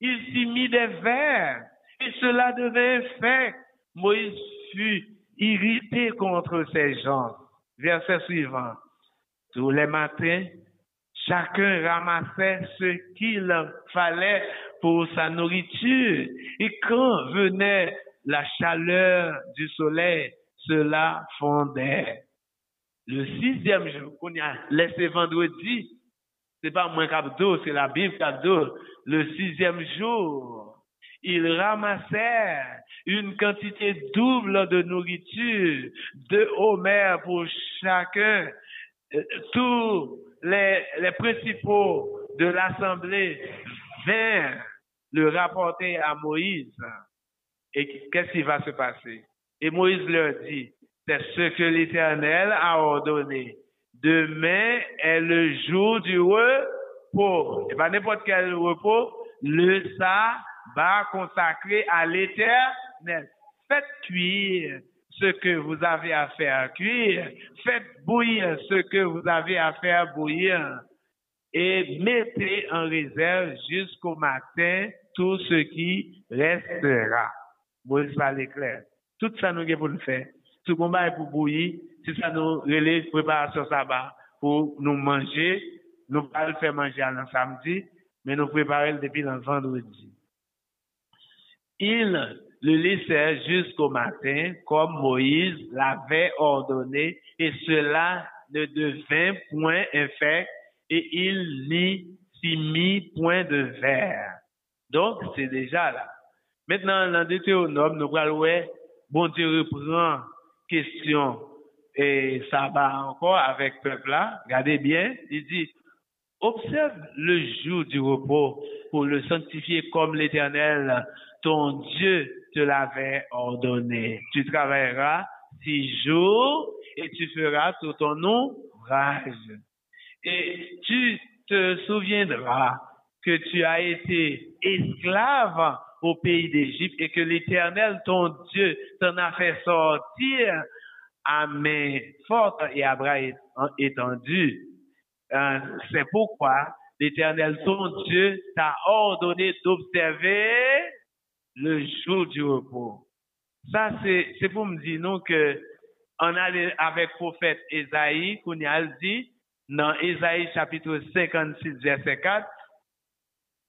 il s'y mit des vers. Et cela devait faire. Moïse irrité contre ces gens. Verset suivant. Tous les matins, chacun ramassait ce qu'il fallait pour sa nourriture. Et quand venait la chaleur du soleil, cela fondait. Le sixième jour, qu'on a laissé vendredi, c'est pas moi qui c'est la Bible qui Le sixième jour, ils ramassèrent une quantité double de nourriture, de homères pour chacun. Euh, tous les, les principaux de l'assemblée vinrent le rapporter à Moïse. Et qu'est-ce qui va se passer? Et Moïse leur dit, c'est ce que l'Éternel a ordonné. Demain est le jour du repos. Et pas n'importe quel repos, le sabbat consacré à l'Éternel. Faites cuire ce que vous avez à faire cuire. Faites bouillir ce que vous avez à faire bouillir. Et mettez en réserve jusqu'au matin tout ce qui restera. Moïse parle clair. Tout ça nous avons pour le faire. Tout combat est pour bouillir. Si ça nous relève préparation sabbat pour nous manger, nous pas le faire manger le samedi, mais nous préparer depuis le vendredi. Il le laissèrent jusqu'au matin, comme Moïse l'avait ordonné, et cela ne devint point infect, et il n'y s'y mit point de verre. Donc, c'est déjà là. Maintenant, dans Deutéronome, nous voyons, bon Dieu reprend question et ça va encore avec peuple là. Regardez bien, il dit, observe le jour du repos pour le sanctifier comme l'éternel, ton Dieu te l'avait ordonné. Tu travailleras six jours et tu feras tout ton ouvrage. Et tu te souviendras que tu as été esclave au pays d'Égypte et que l'Éternel, ton Dieu, t'en a fait sortir à main forte et à bras étendus. Euh, C'est pourquoi l'Éternel, ton Dieu, t'a ordonné d'observer le jour du repos. Ça, c'est pour me dire non que on a les- avec prophète Esaïe, qu'on y a dit, dans Esaïe chapitre 56, verset 4,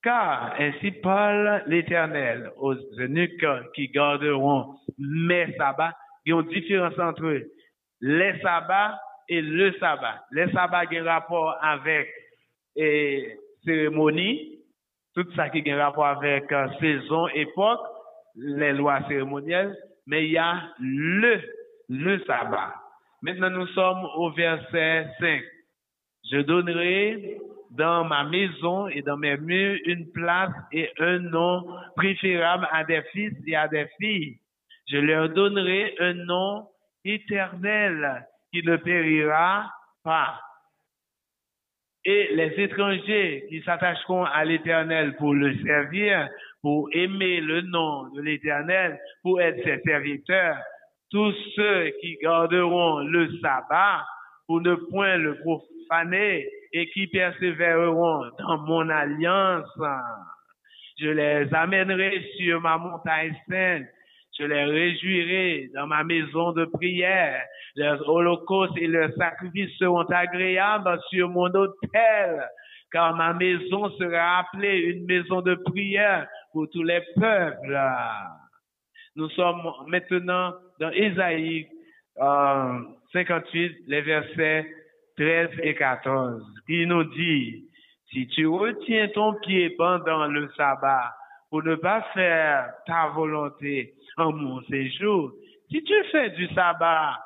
car ainsi parle l'Éternel aux eunuques qui garderont mes sabbats. Il y a une différence entre les sabbats et le sabbat. Les sabbats ont un rapport avec eh, cérémonie, tout ça qui a rapport avec euh, saison, époque, les lois cérémonielles, mais il y a le, le sabbat. Maintenant, nous sommes au verset 5. Je donnerai dans ma maison et dans mes murs une place et un nom préférable à des fils et à des filles. Je leur donnerai un nom éternel qui ne périra pas. Et les étrangers qui s'attacheront à l'éternel pour le servir, pour aimer le nom de l'éternel, pour être ses serviteurs, tous ceux qui garderont le sabbat pour ne point le profaner et qui persévéreront dans mon alliance. Je les amènerai sur ma montagne sainte. Je les réjouirai dans ma maison de prière. Leurs holocaustes et leurs sacrifices seront agréables sur mon autel, car ma maison sera appelée une maison de prière pour tous les peuples. Nous sommes maintenant dans Ésaïe euh, 58, les versets 13 et 14, qui nous dit, si tu retiens ton pied pendant le sabbat pour ne pas faire ta volonté en mon séjour, si tu fais du sabbat,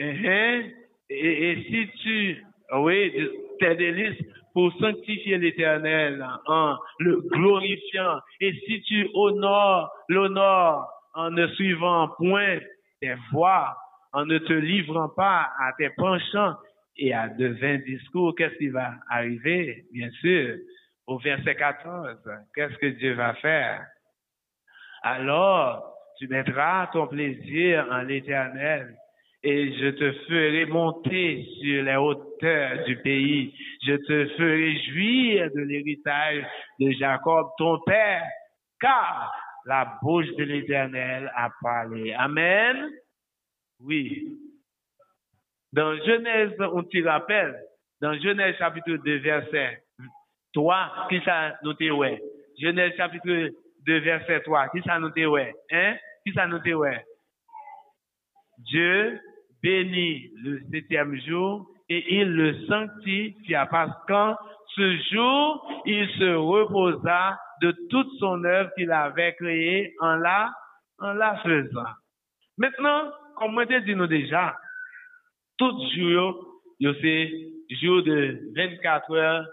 hein, et, et si tu, oui, tes délices pour sanctifier l'éternel en le glorifiant, et si tu honores, l'honores en ne suivant point tes voies, en ne te livrant pas à tes penchants et à de vains discours, qu'est-ce qui va arriver? Bien sûr, au verset 14, qu'est-ce que Dieu va faire? Alors, tu mettras ton plaisir en l'éternel et je te ferai monter sur les hauteurs du pays. Je te ferai jouir de l'héritage de Jacob, ton père, car la bouche de l'éternel a parlé. Amen. Oui. Dans Genèse, on t'y rappelle, dans Genèse chapitre 2, verset 3, qui ça nous dit ouais? Genèse chapitre 2, verset 3, qui ça nous dit ouais? Hein? Qui ça dit ouais? Dieu bénit le septième jour et il le sanctifia parce qu'en ce jour, il se reposa de toute son œuvre qu'il avait créée en la, en la faisant. Maintenant, comme je dis nous déjà, tout jour, c'est jour de 24 heures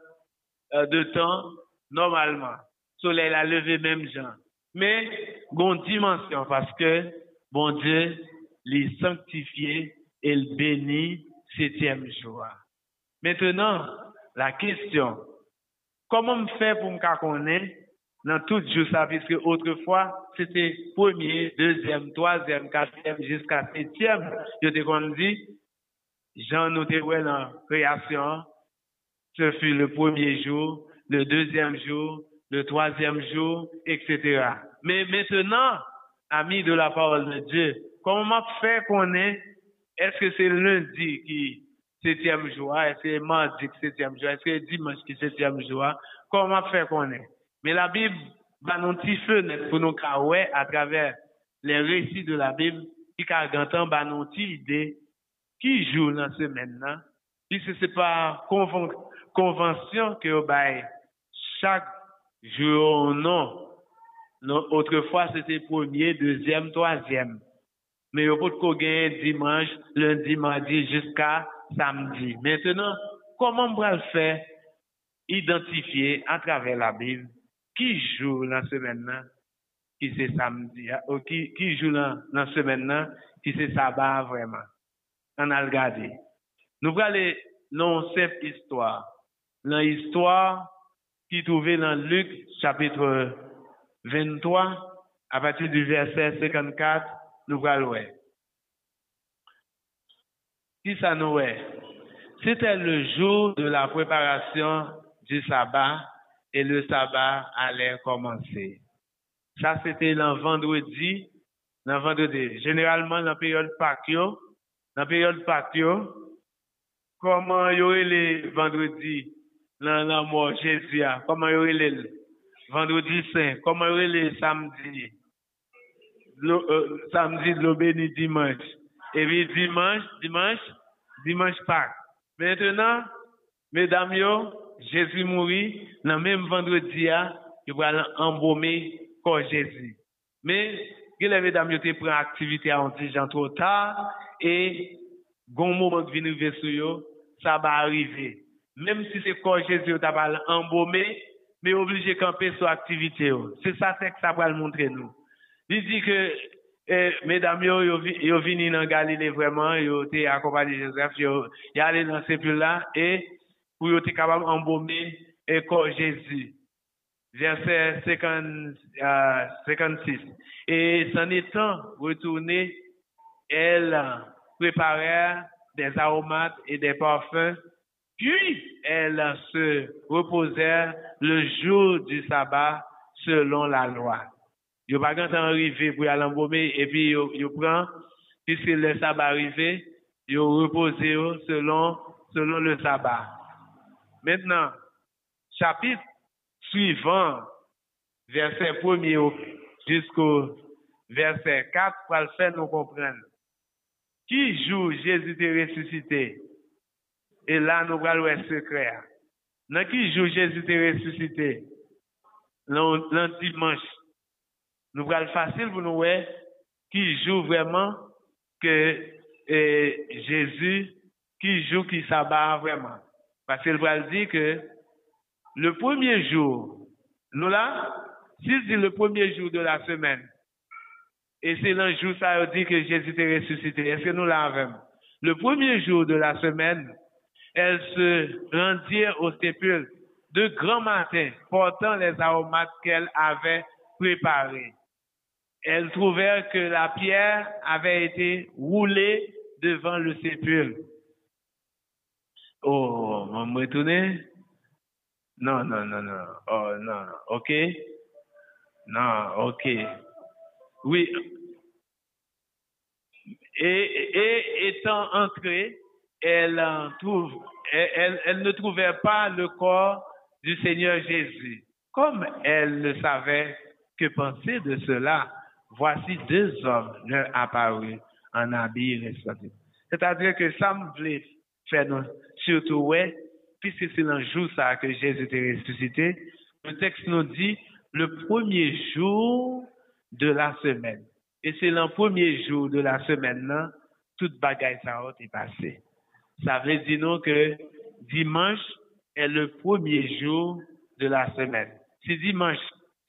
euh, de temps, normalement. Soleil a levé même gens. Mais, bon dimension, parce que, bon Dieu, les sanctifié et le bénit septième jour. Maintenant, la question, comment me faire pour me connaître dans tout jour ça, puisque autrefois, c'était premier, deuxième, troisième, quatrième, jusqu'à septième. Je te qu'on dit, Jean nous ouais dans création, ce fut le premier jour, le deuxième jour, le troisième jour, etc. Mais maintenant, amis de la parole de Dieu, comment faire qu'on est, est-ce que c'est lundi qui septième jour, est-ce que c'est mardi qui septième jour, est-ce que c'est dimanche qui septième jour, comment faire qu'on est? Mais la Bible va nous net pour nous ouais à travers les récits de la Bible, qui a gantan ba nou ti idée qui joue dans ce maintenant. Puisque c'est par conven- convention que bay chaque jour non. Non, autrefois c'était premier, deuxième, troisième. Mais yo peut qu'on dimanche, lundi, mardi jusqu'à samedi. Maintenant, comment on va faire? Identifier à travers la Bible qui joue dans ce maintenant, qui c'est samedi, hein, ou qui, joue dans, ce maintenant, qui c'est sabbat vraiment? On a regardé. Nous allons dans cette histoire. Dans l'histoire qui trouvée dans Luc chapitre 23, à partir du verset 54, nous allons voir. Qui ça nous est? C'était le jour de la préparation du sabbat et le sabbat allait commencer. Ça, c'était le vendredi, le vendredi. Généralement, la période dans la période yo, comment y aurait les vendredis? Dans la mort Jésus, comment les vendredi saint, comment samedis, L'eau- euh, samedi de bénie dimanche, et puis dimanche, dimanche, dimanche Pâques. Maintenant, mesdames Jésus mourit, dans le même vendredi, il va embaumer corps Jésus. Mais, les mesdames yo te activité en disant trop tard, et, gon moment vient arriver sur yo, ça va arriver. Même si c'est corps Jésus, t'as pas embaumé, mais obligé de camper sur activité. yo. C'est ça que ça va le montrer nous. Il dit que, eh, mesdames, yo, yo, yo vini dans Galilée vraiment, yo te accompagné Joseph, yo, y allé dans ce là et, pour yo te capable embaumer, et corps Jésus. Verset 50, euh, 56. Et s'en étant retourné, elle préparait des aromates et des parfums, puis elle se reposait le jour du sabbat selon la loi. Yo pas quand arrivé pour aller embaumer et puis yo prend puisque le sabbat arrivé, yo reposé selon selon le sabbat. Maintenant, chapitre suivant, verset 1er au- jusqu'au verset 4, pour le faire nous comprendre. Qui joue Jésus est ressuscité? Et là, nous allons voir secret. Dans qui joue Jésus est ressuscité? Dans dimanche. Nous allons facile pour nous voir qui joue vraiment que eh, Jésus, qui joue qui s'abat vraiment. Parce qu'il va dire que le premier jour, nous là, s'il dit le premier jour de la semaine, et c'est le jour ça dit que Jésus est ressuscité, est-ce que nous l'avons? Le premier jour de la semaine, elles se rendirent au sépulcre de grand matin, portant les aromates qu'elles avaient préparés. Elles trouvèrent que la pierre avait été roulée devant le sépulcre. Oh, on me retourner? Non, non, non, non. Oh, non. OK? Non, OK. Oui. Et, et étant entrée, elle, trouve, elle, ne trouvait pas le corps du Seigneur Jésus. Comme elle ne savait que penser de cela, voici deux hommes leur apparus en habits resplendissants. C'est-à-dire que ça me voulait faire surtout, ouais, puisque c'est le jour ça que Jésus était ressuscité, le texte nous dit le premier jour de la semaine. Et c'est le premier jour de la semaine, là, toute bagaille ça a été passé. Ça veut dire que dimanche est le premier jour de la semaine. Si dimanche,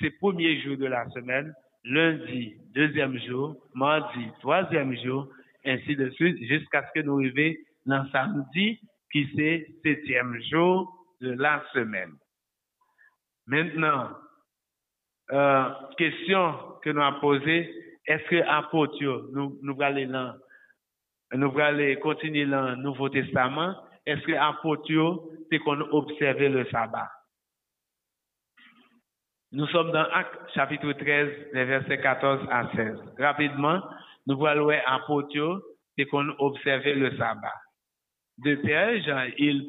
c'est premier jour de la semaine, lundi, deuxième jour, mardi, troisième jour, ainsi de suite, jusqu'à ce que nous arrivions dans samedi, qui c'est septième jour de la semaine. Maintenant, euh, question que nous avons posée, est-ce que nous, nous allons dans, nous allons continuer dans le Nouveau Testament, est-ce que apôtre, yo, c'est qu'on observe le sabbat? Nous sommes dans Actes chapitre 13, les versets 14 à 16. Rapidement, nous voyons voir apôtre, yo, c'est qu'on observe le sabbat. De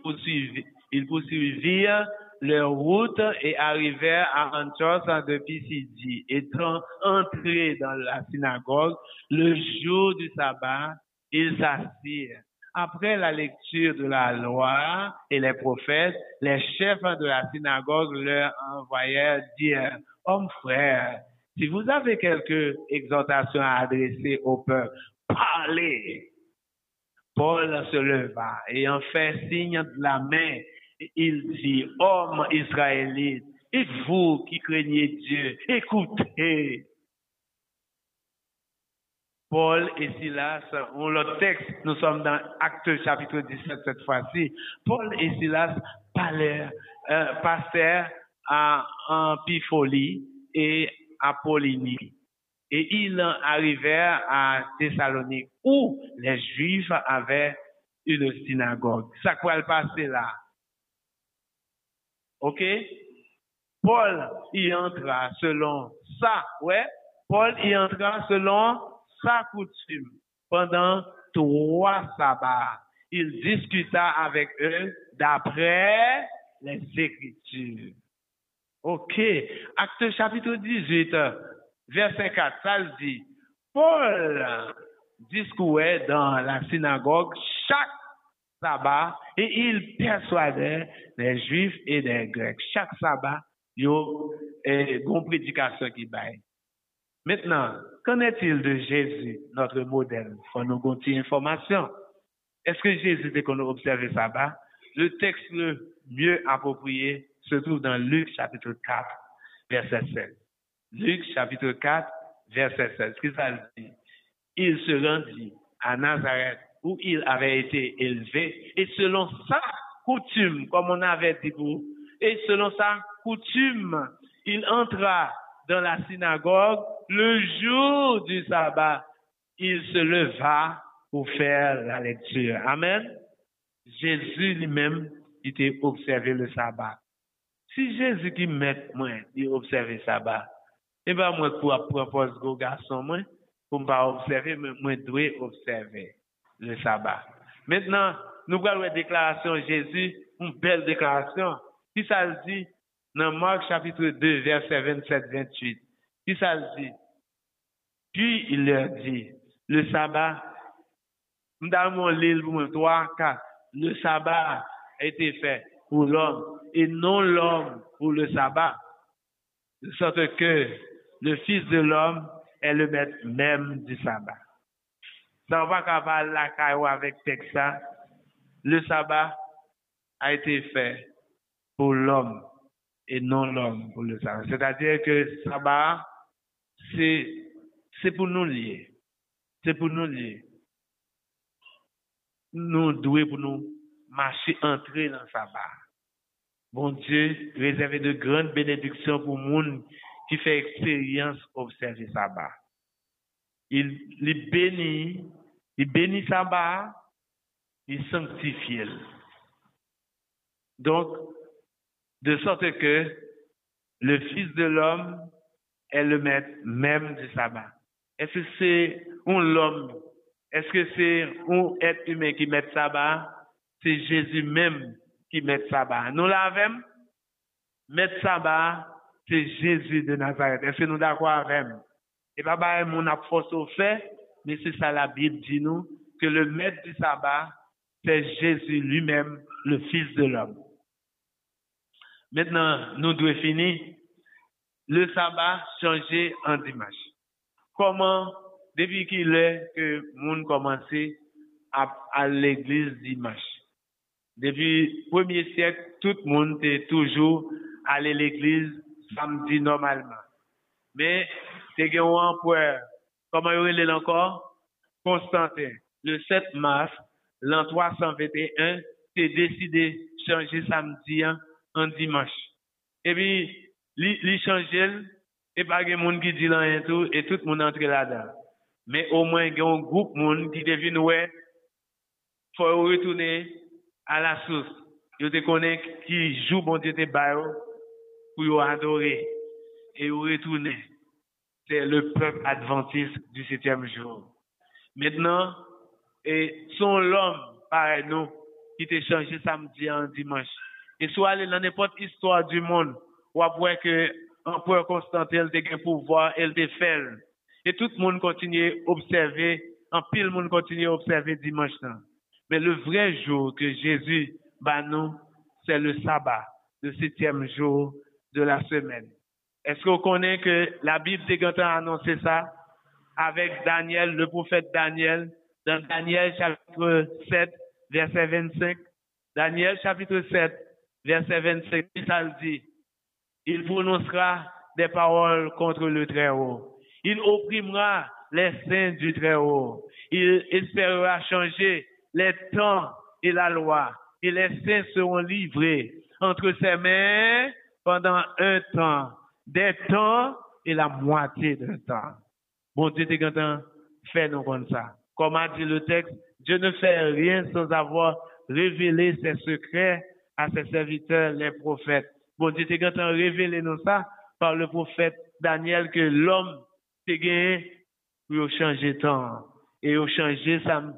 poursuivirent, ils poursuivirent leur route et arrivèrent à Antioche de Pisidie. Étant entrés dans la synagogue, le jour du sabbat, ils s'assirent. Après la lecture de la loi et les prophètes, les chefs de la synagogue leur envoyèrent dire, Hommes frères, si vous avez quelque exhortation à adresser au peuple, parlez. Paul se leva et en fait signe de la main. Il dit, Hommes israélites, et vous qui craignez Dieu, écoutez. Paul et Silas ont le texte, nous sommes dans Actes chapitre 17 cette fois-ci. Paul et Silas parlèrent, euh, passèrent à Amphipolis et à Polynie. Et ils arrivèrent à Thessalonique où les Juifs avaient une synagogue. Ça quoi le passer là? OK? Paul y entra selon ça, ouais? Paul y entra selon sa coutume pendant trois sabbats. Il discuta avec eux d'après les Écritures. OK. Acte chapitre 18, verset 4, ça le dit. Paul discourait dans la synagogue chaque sabbat et il persuadait les Juifs et les Grecs. Chaque sabbat, il y a une prédication qui baille. Maintenant, qu'en est-il de Jésus, notre modèle? Faut nous gontier information. Est-ce que Jésus, dès qu'on a observé le sabbat, le texte le mieux approprié se trouve dans Luc chapitre 4, verset 16. Luc chapitre 4, verset 16. Qu'est-ce que ça dit? Il se rendit à Nazareth où il avait été élevé et selon sa coutume, comme on avait dit vous, et selon sa coutume, il entra dans la synagogue le jour du sabbat. Il se leva pour faire la lecture. Amen. Jésus lui-même était observé le sabbat. Si Jésus qui met moi, il observe le sabbat, et ben moi pour propose aux garçons moi pour pas observer mais moi dois observer le sabbat. Maintenant, nous voyons la déclaration de Jésus, une belle déclaration. Qui ça dit dans Marc chapitre 2 verset 27 28. Qui ça le dit? Puis il leur dit le sabbat mon livre pour 3 4 le sabbat a été fait pour l'homme et non l'homme pour le sabbat. De sorte que le Fils de l'homme est le maître même du sabbat. Ça va la caillou avec Texas. Le sabbat a été fait pour l'homme et non l'homme pour le sabbat. C'est-à-dire que sabbat, c'est, pour nous lier. C'est pour nous lier. Nous devons pour nous marcher, entrer dans le sabbat. Bon Dieu, réservé de grandes bénédictions pour le monde qui fait expérience observer sabbat. Il, il bénit, il bénit sabbat, il sanctifie. Donc, de sorte que le Fils de l'homme est le maître même du sabbat. Est-ce que c'est un l'homme? Est-ce que c'est un être humain qui met sabbat? C'est Jésus même qui met sabbat. Nous l'avons, mettre sabbat, c'est Jésus de Nazareth. Est-ce que nous d'accord avec Et pas bah, mon force au fait, mais c'est ça la Bible dit nous, que le maître du sabbat, c'est Jésus lui-même, le Fils de l'homme. Maintenant, nous devons finir. Le sabbat changé en dimanche. Comment, depuis qu'il est que monde commencé à, à l'église dimanche? Depuis le premier siècle, tout le monde est toujours allé à l'église samedi normalement. Mais, c'est un empereur, comment il est encore? Constantin, le 7 mars, l'an 321, c'est décidé de changer samedi en dimanche. Et puis, il changé, et pas de monde qui dit rien tout, et tout le monde entre là-dedans. Mais au moins, il y a un groupe de monde qui devine, ouais, faut retourner à la source. Yo te connaît qui joue bon Dieu te pour yo adorer et yo retourner. C'est le peuple adventiste du septième jour. Maintenant, et son l'homme, pareil nous, qui te changé samedi en dimanche. Et soit aller dans n'importe histoire du monde, ou après que l'empereur Constantin a un pouvoir, elle te fait. Et tout le monde continue à observer, en pile le monde continue à observer dimanche. Mais le vrai jour que Jésus bat nous, c'est le sabbat, le septième jour de la semaine. Est-ce qu'on connaît que la Bible a annoncé ça? Avec Daniel, le prophète Daniel, dans Daniel chapitre 7, verset 25. Daniel chapitre 7, verset 25, ça le. Il prononcera des paroles contre le Très-Haut. Il opprimera les saints du Très-Haut. Il espérera changer les temps et la loi. Et les saints seront livrés entre ses mains pendant un temps, des temps et la moitié d'un temps. Bon Dieu t'es content, fait nous comme ça. Comme a dit le texte, Dieu ne fait rien sans avoir révélé ses secrets à ses serviteurs, les prophètes. Bon Dieu t'es content, révéler nous ça par le prophète Daniel que l'homme t'est gagné pour changer temps. Et il changer sam,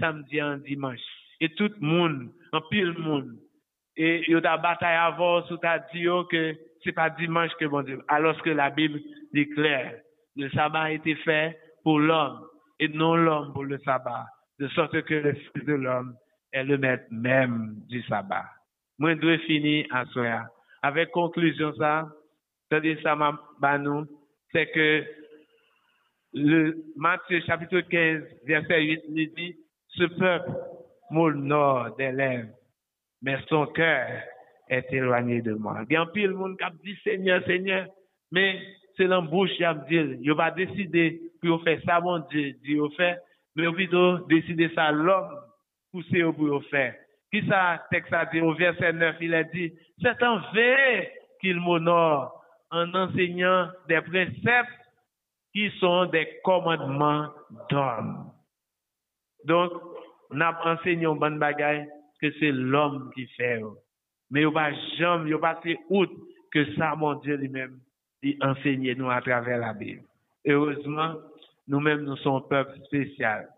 samedi en dimanche. Et tout le monde, en pile monde. Et il y a ta bataille avant, sous ta dit que c'est pas dimanche que bon Dieu, alors que la Bible dit clair. Le sabbat a été fait pour l'homme et non l'homme pour le sabbat, de sorte que le Fils de l'homme est le maître même du sabbat. Moi, je dois finir à soi. Avec conclusion ça, c'est-à-dire ça c'est que le Matthieu chapitre 15, verset 8, il dit, ce peuple m'honore des lèvres, mais son cœur est éloigné de moi. Il y a un pile monde qui a dit Seigneur, Seigneur, mais c'est l'embouche qui a dit, il va décider pour faire ça, mon Dieu, Dieu fait, mais plutôt décider ça l'homme pousser au pour faire. Qui ça, texte a dit au verset 9, il a dit, c'est en vrai qu'il m'honore en enseignant des préceptes qui sont des commandements d'homme. Donc, on a enseigné un bon que c'est l'homme qui fait. Mais il va jamais, il va passer outre que ça, mon Dieu lui-même, il enseigne nous à travers la Bible. Heureusement, nous-mêmes, nous sommes un peuple spécial.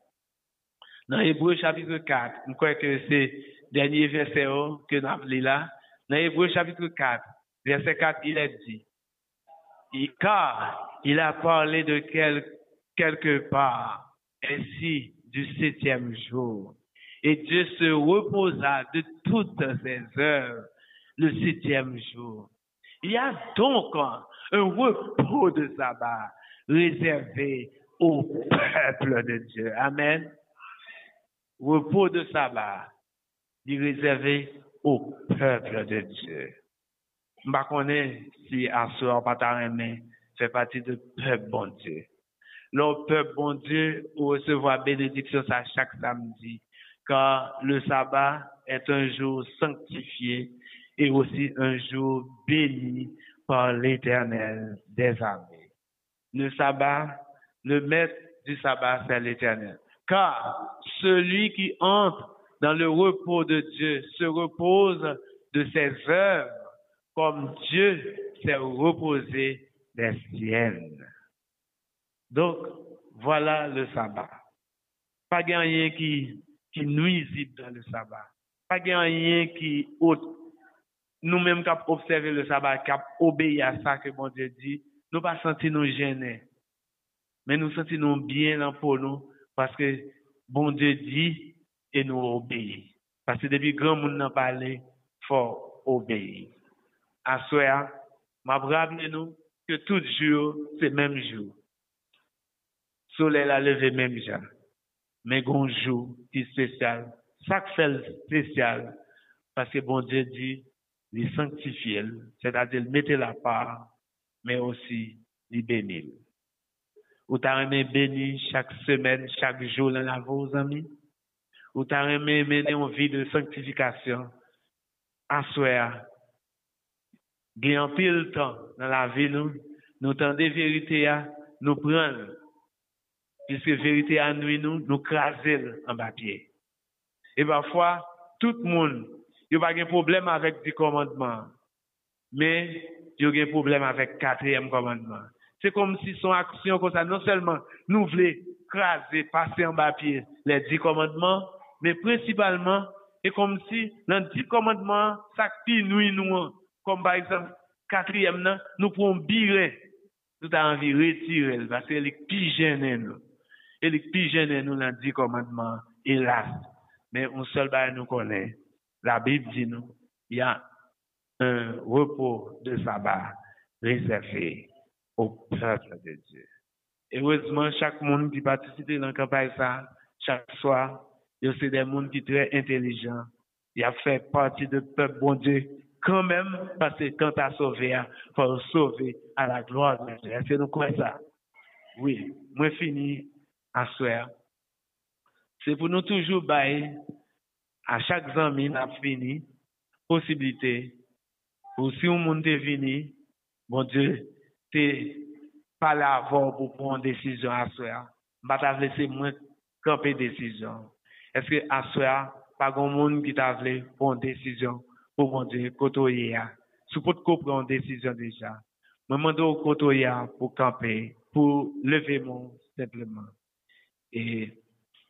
Dans Hébreu chapitre 4, je crois que c'est le dernier verset que nous avons là. Dans Hébreu chapitre 4, verset 4, il est dit, car il a parlé de quel, quelque part, ainsi du septième jour. Et Dieu se reposa de toutes ses œuvres le septième jour. Il y a donc un repos de sabbat réservé au peuple de Dieu. Amen. Repos de sabbat est réservé au peuple de Dieu. Je ne si à ce pas fait partie du peuple bon Dieu. Le peuple bon Dieu recevoir bénédiction ça chaque samedi, car le sabbat est un jour sanctifié et aussi un jour béni par l'éternel des armées. Le sabbat, le maître du sabbat, c'est l'éternel. Car celui qui entre dans le repos de Dieu se repose de ses œuvres comme Dieu s'est reposé des siennes. Donc, voilà le sabbat. Pas rien qui, qui nuisible dans le sabbat. Pas rien qui nous-mêmes qui observé le sabbat, qui obéi à ça que mon Dieu dit, nous pas sentir nous gênés. Mais nous sentir nous bien pour nous, parce que bon Dieu dit et nous obéissons. Parce que depuis grand monde n'a parlé, faut obéir. À soi, m'a nous que tout jour, c'est même jour. Soleil a levé même jour. Mais un jour qui spécial. Ça fait spécial. Parce que bon Dieu dit, les sanctifier, c'est-à-dire mettre la part, mais aussi les bénir. Ou t'as aimé béni chaque semaine, chaque jour dans la vos amis? Ou t'as aimé mener vie de sanctification? À soi, gagnant pile temps dans la vie, nous, nous tendons des vérités à nous prendre. Puisque vérité à nous, nous, nous craser en papier. Et parfois, tout le monde il a pas de problème avec du commandement. Mais il y a un problème avec le quatrième commandement. Se kom si son aksyon kon sa, non selman nou vle krasi, pase an bapye le di komandman, men prinsipalman, e kom si nan di komandman sakpi nou inou an, kom ba eksemp katriyem nan, nou pon bire, nou ta anvi retirel, vase elik pi jenen nou. Elik pi jenen nou nan di komandman, elas. Men on sol bay nou konen, la bib di nou, ya un repos de sabat reservé au peuple de Dieu. Heureusement, chaque monde qui participe dans la campagne, ça, chaque soir, il c'est des gens qui sont très intelligents. Il a fait partie du peuple bon Dieu quand même, parce que quand tu as sauvé, il faut sauver à la gloire de Dieu. Est-ce que nous croyons ça? Oui, moi fini à soir. C'est pour nous toujours bailler à chaque ami n'a fini possibilité ou si un monde est venu, bon Dieu, te pale avon pou pon desisyon aswa, bat avle se mwen kapè desisyon. Eske aswa, pa goun moun ki ta avle pon desisyon pou moun di koto ye a. Sou pot ko pron desisyon deja. Mwen mando koto ye a pou kapè, pou leve moun simplement. E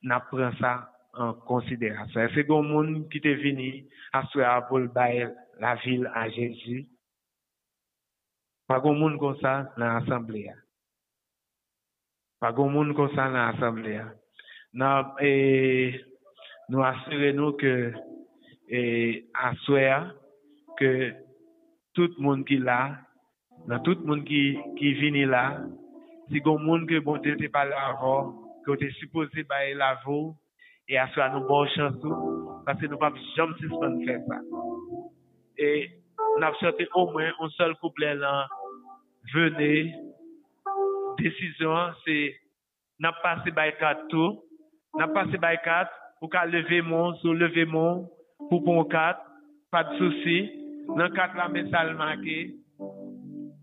na pren sa an konsiderasyon. Eske goun moun ki te vini aswa pou baye la vil a Jezi, Pa goun moun kon sa nan asamble ya. Pa goun moun kon sa nan asamble ya. Nan, e, nou asire nou ke e, aswe ya ke tout moun ki la, nan tout moun ki, ki vini la, si goun moun ke bon te te pala avon, ke ou te suppose baye la vou, e aswa nou bon chansou, pase nou pap jom sispan fè sa. E, nan ap chante ou mwen, ou sol kouple lan, venez, décision, c'est, n'a passé by quatre tours, n'a passé by quatre, ou qu'à lever mon, sous lever mon, pour bon quatre, pas de souci, dans quatre là, mais ça le marqué,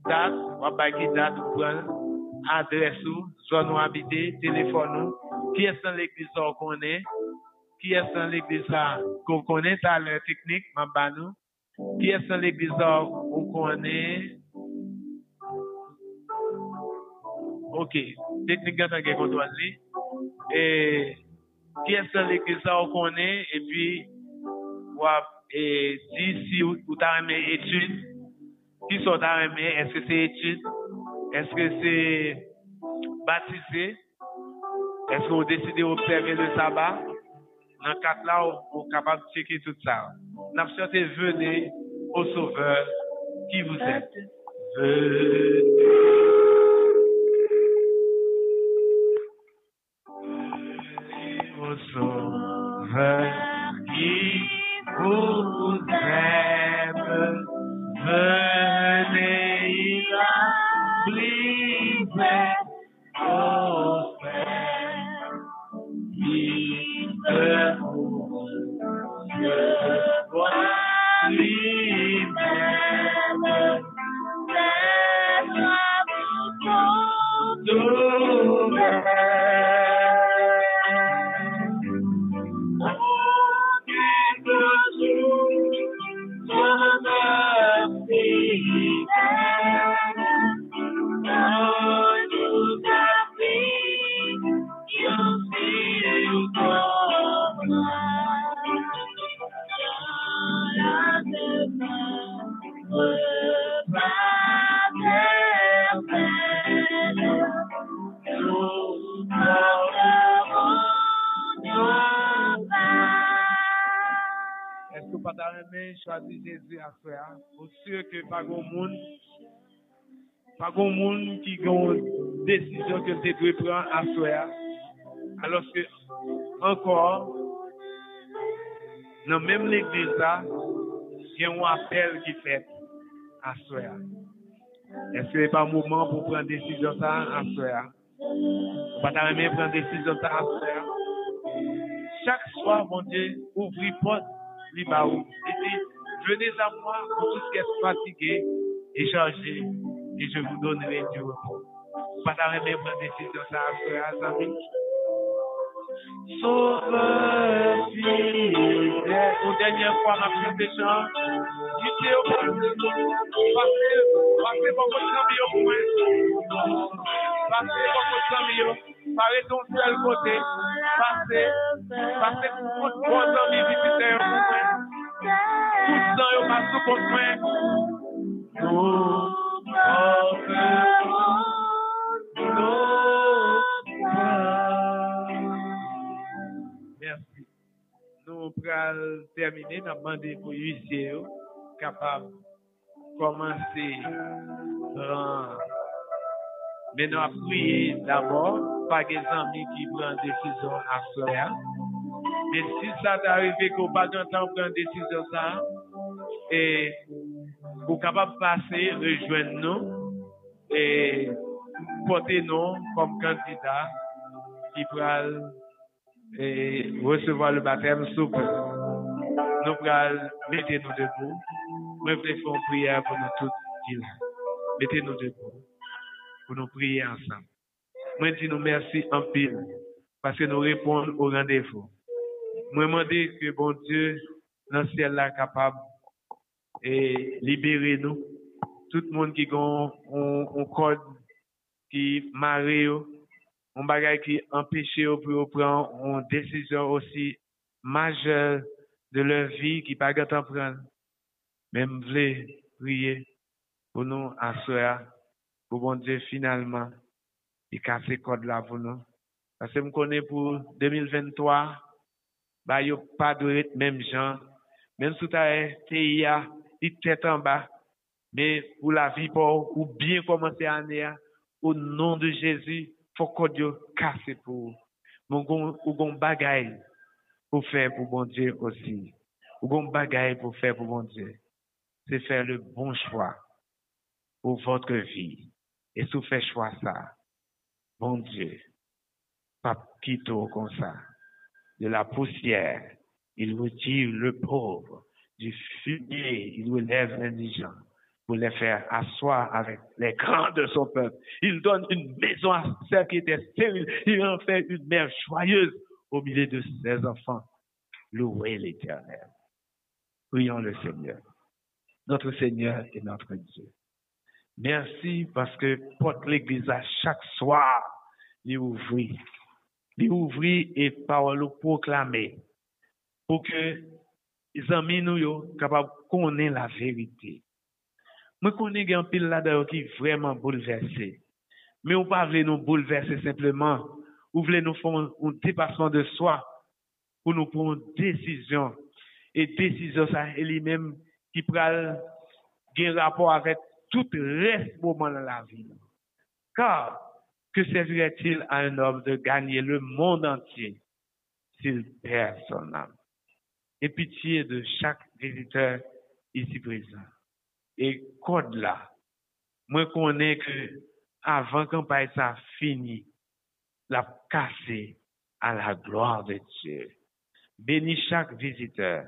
date, on va date, on adresse ou, zone où habiter, téléphone ou, qui est dans l'église qu'on connaît, qui est dans l'église qu'on connaît, ça la technique, ma banou, qui est dans l'église qu'on connaît, Ok, technique gata gen kontrol li. E, ki esan l'église sa ou konen, e pi, wap, e, di si ou ta reme etude, ki so ta reme, eske se etude, eske se batise, eske ou deside observe le sabat, nan kat la ou kapab cheke tout sa. Nap chante vene au sauveur ki vous êtes. Venez. Sauveur qui vous aime. Venez, il a brisé pas grand monde, pas grand monde qui a une décision que tu dois prendre à faire. Alors que, encore, dans même l'église là, il y a un appel qui fait à faire. Est-ce que n'est pas un moment pour prendre décision ça à faire? Pas d'arrêter prendre une venez à moi, vous qui êtes fatigués et chargés, et je vous donnerai du repos. Pas d'arrêter prendre décision ça à amis. Sauveur fidèle. Une dernière fois, ma petite des chants. Dites au passez, passez, passez pour votre point. Passez pour votre ami Paré ton seul côté. Passez. Passez pour votre ami pour. tout dan yo pa sou kont mwen. Nou konferon nou kan. Mersi. Nou pral termine nan mande pou yise yo kapab komanse ran. Menon ap priye d'abord, pa gen zanmi ki pran desizyon aswa ya. Men si sa ta arrive ko pa gantan pran desizyon sa, et vous capable passer, rejoindre nous, et porter nous comme candidat qui pourra et recevoir le baptême souple. Nous pourrons mettre nous debout. Nous une prière pour nous tous. Mettez-nous debout pour nous prier ensemble. Moi, dis nous merci en pile parce que nous répondons au rendez-vous. Moi, je demande que bon Dieu, dans ciel là, capable et libérer nous. Tout le monde qui a un code qui marie, un bagage qui empêche pour prendre une décision aussi majeure de leur vie qui pas de prendre. Même voulez prier pour nous assurer pour bon Dieu finalement, il casse le code là pour nous. Parce que je connais pour 2023, bah, a pas de même gens. Même si tu as TIA, il tête en bas. Mais pour la vie, pour ou bien commencer l'année, au nom de Jésus, faut que Dieu casse pour. Ou gon bagaille pour faire pour bon Dieu aussi. Ou gon bagaille pour faire pour bon Dieu. C'est faire le bon choix pour votre vie. Et si vous faites choix ça, bon Dieu, pas quitte comme ça, de la poussière, il retire le pauvre, du fumier, il relève l'indigent pour les faire asseoir avec les grands de son peuple. Il donne une maison à celle qui était stérile. Il en fait une mère joyeuse au milieu de ses enfants. Louez l'éternel. Prions le Seigneur. Notre Seigneur et notre Dieu. Merci parce que porte l'église à chaque soir, il ouvrir. Il ouvrir et parole proclamer. Pour que zanmi nou yo kapab konen la verite. Mwen konen gen pil la dayo ki vreman bouleverse. Men ou pa vle nou bouleverse simplement, ou vle nou fon un depasman de swa pou nou pon desisyon. E desisyon sa e li menm ki pral gen rapor avet tout res mouman la vi. Kar, que servirait-il à un homme de gagner le monde entier s'il perd son âme? Et pitié de chaque visiteur ici présent. Et code là, moi connais que avant campagne ça fini, la casser à la gloire de Dieu. Bénis chaque visiteur,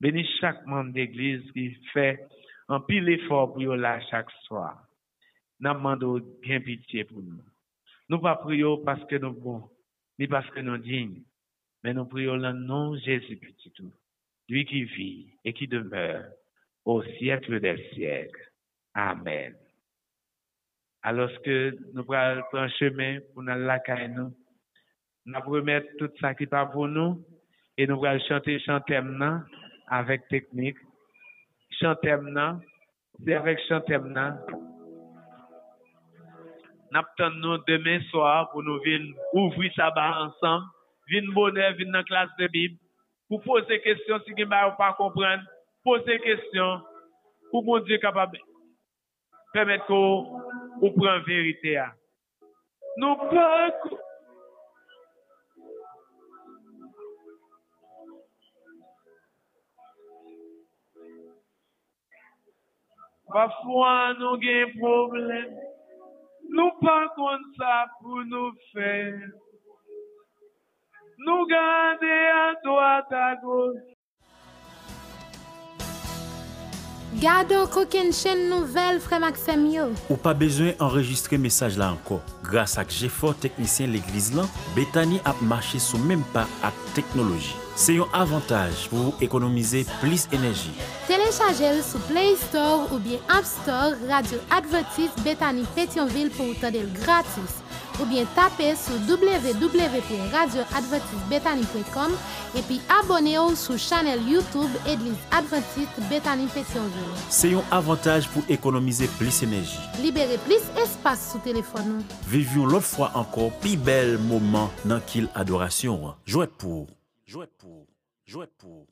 bénis chaque membre d'église qui fait un pile effort pour là chaque soir. Nous demandons bien pitié pour nous. Nous pas prions parce que nous bons, ni parce que nous dignes, mais nous prions le nom Jésus petit tout, lui qui vit et qui demeure au siècle des siècles. Amen. Alors que nous prenons un chemin pour nous la nous, nous remettre tout ça qui pas pour nous et nous allons chanter chantemna avec technique chantemna, c'est avec chantemna. Nous nous demain soir pour nous venir ouvrir sabbat ensemble, venir bonheur, venir dans la classe de Bible, pou pose kestyon si gen ba ou pa kompren, pose kestyon pou moun diye kapab pemet ko ou pren verite a. Nou prank Pafwa nou gen problem, nou pa kon sa pou nou fèr. Nous garder à droite, à gauche. Gardons aucune chaîne nouvelle, frère Maxime. yo. Ou pas besoin d'enregistrer message là encore. Grâce à GFOR technicien l'église là, Bethany a marché sous même pas à technologie. C'est un avantage pour économiser plus d'énergie. Téléchargez-le sur Play Store ou bien App Store, Radio Advertise Bethany Pétionville pour vous donner le gratis. Ou bien tapez sur www.radioadventistebethany.com et puis abonnez-vous sur chaîne YouTube Église Adventiste Bethany Pétionville. Se yon avantaj pou ekonomize plis enerji. Libérez plus espace sous téléphone. Vivyon lot fwa ankor pi bel moman nan kil adorasyon. Jouet pou, jouet pou, jouet pou.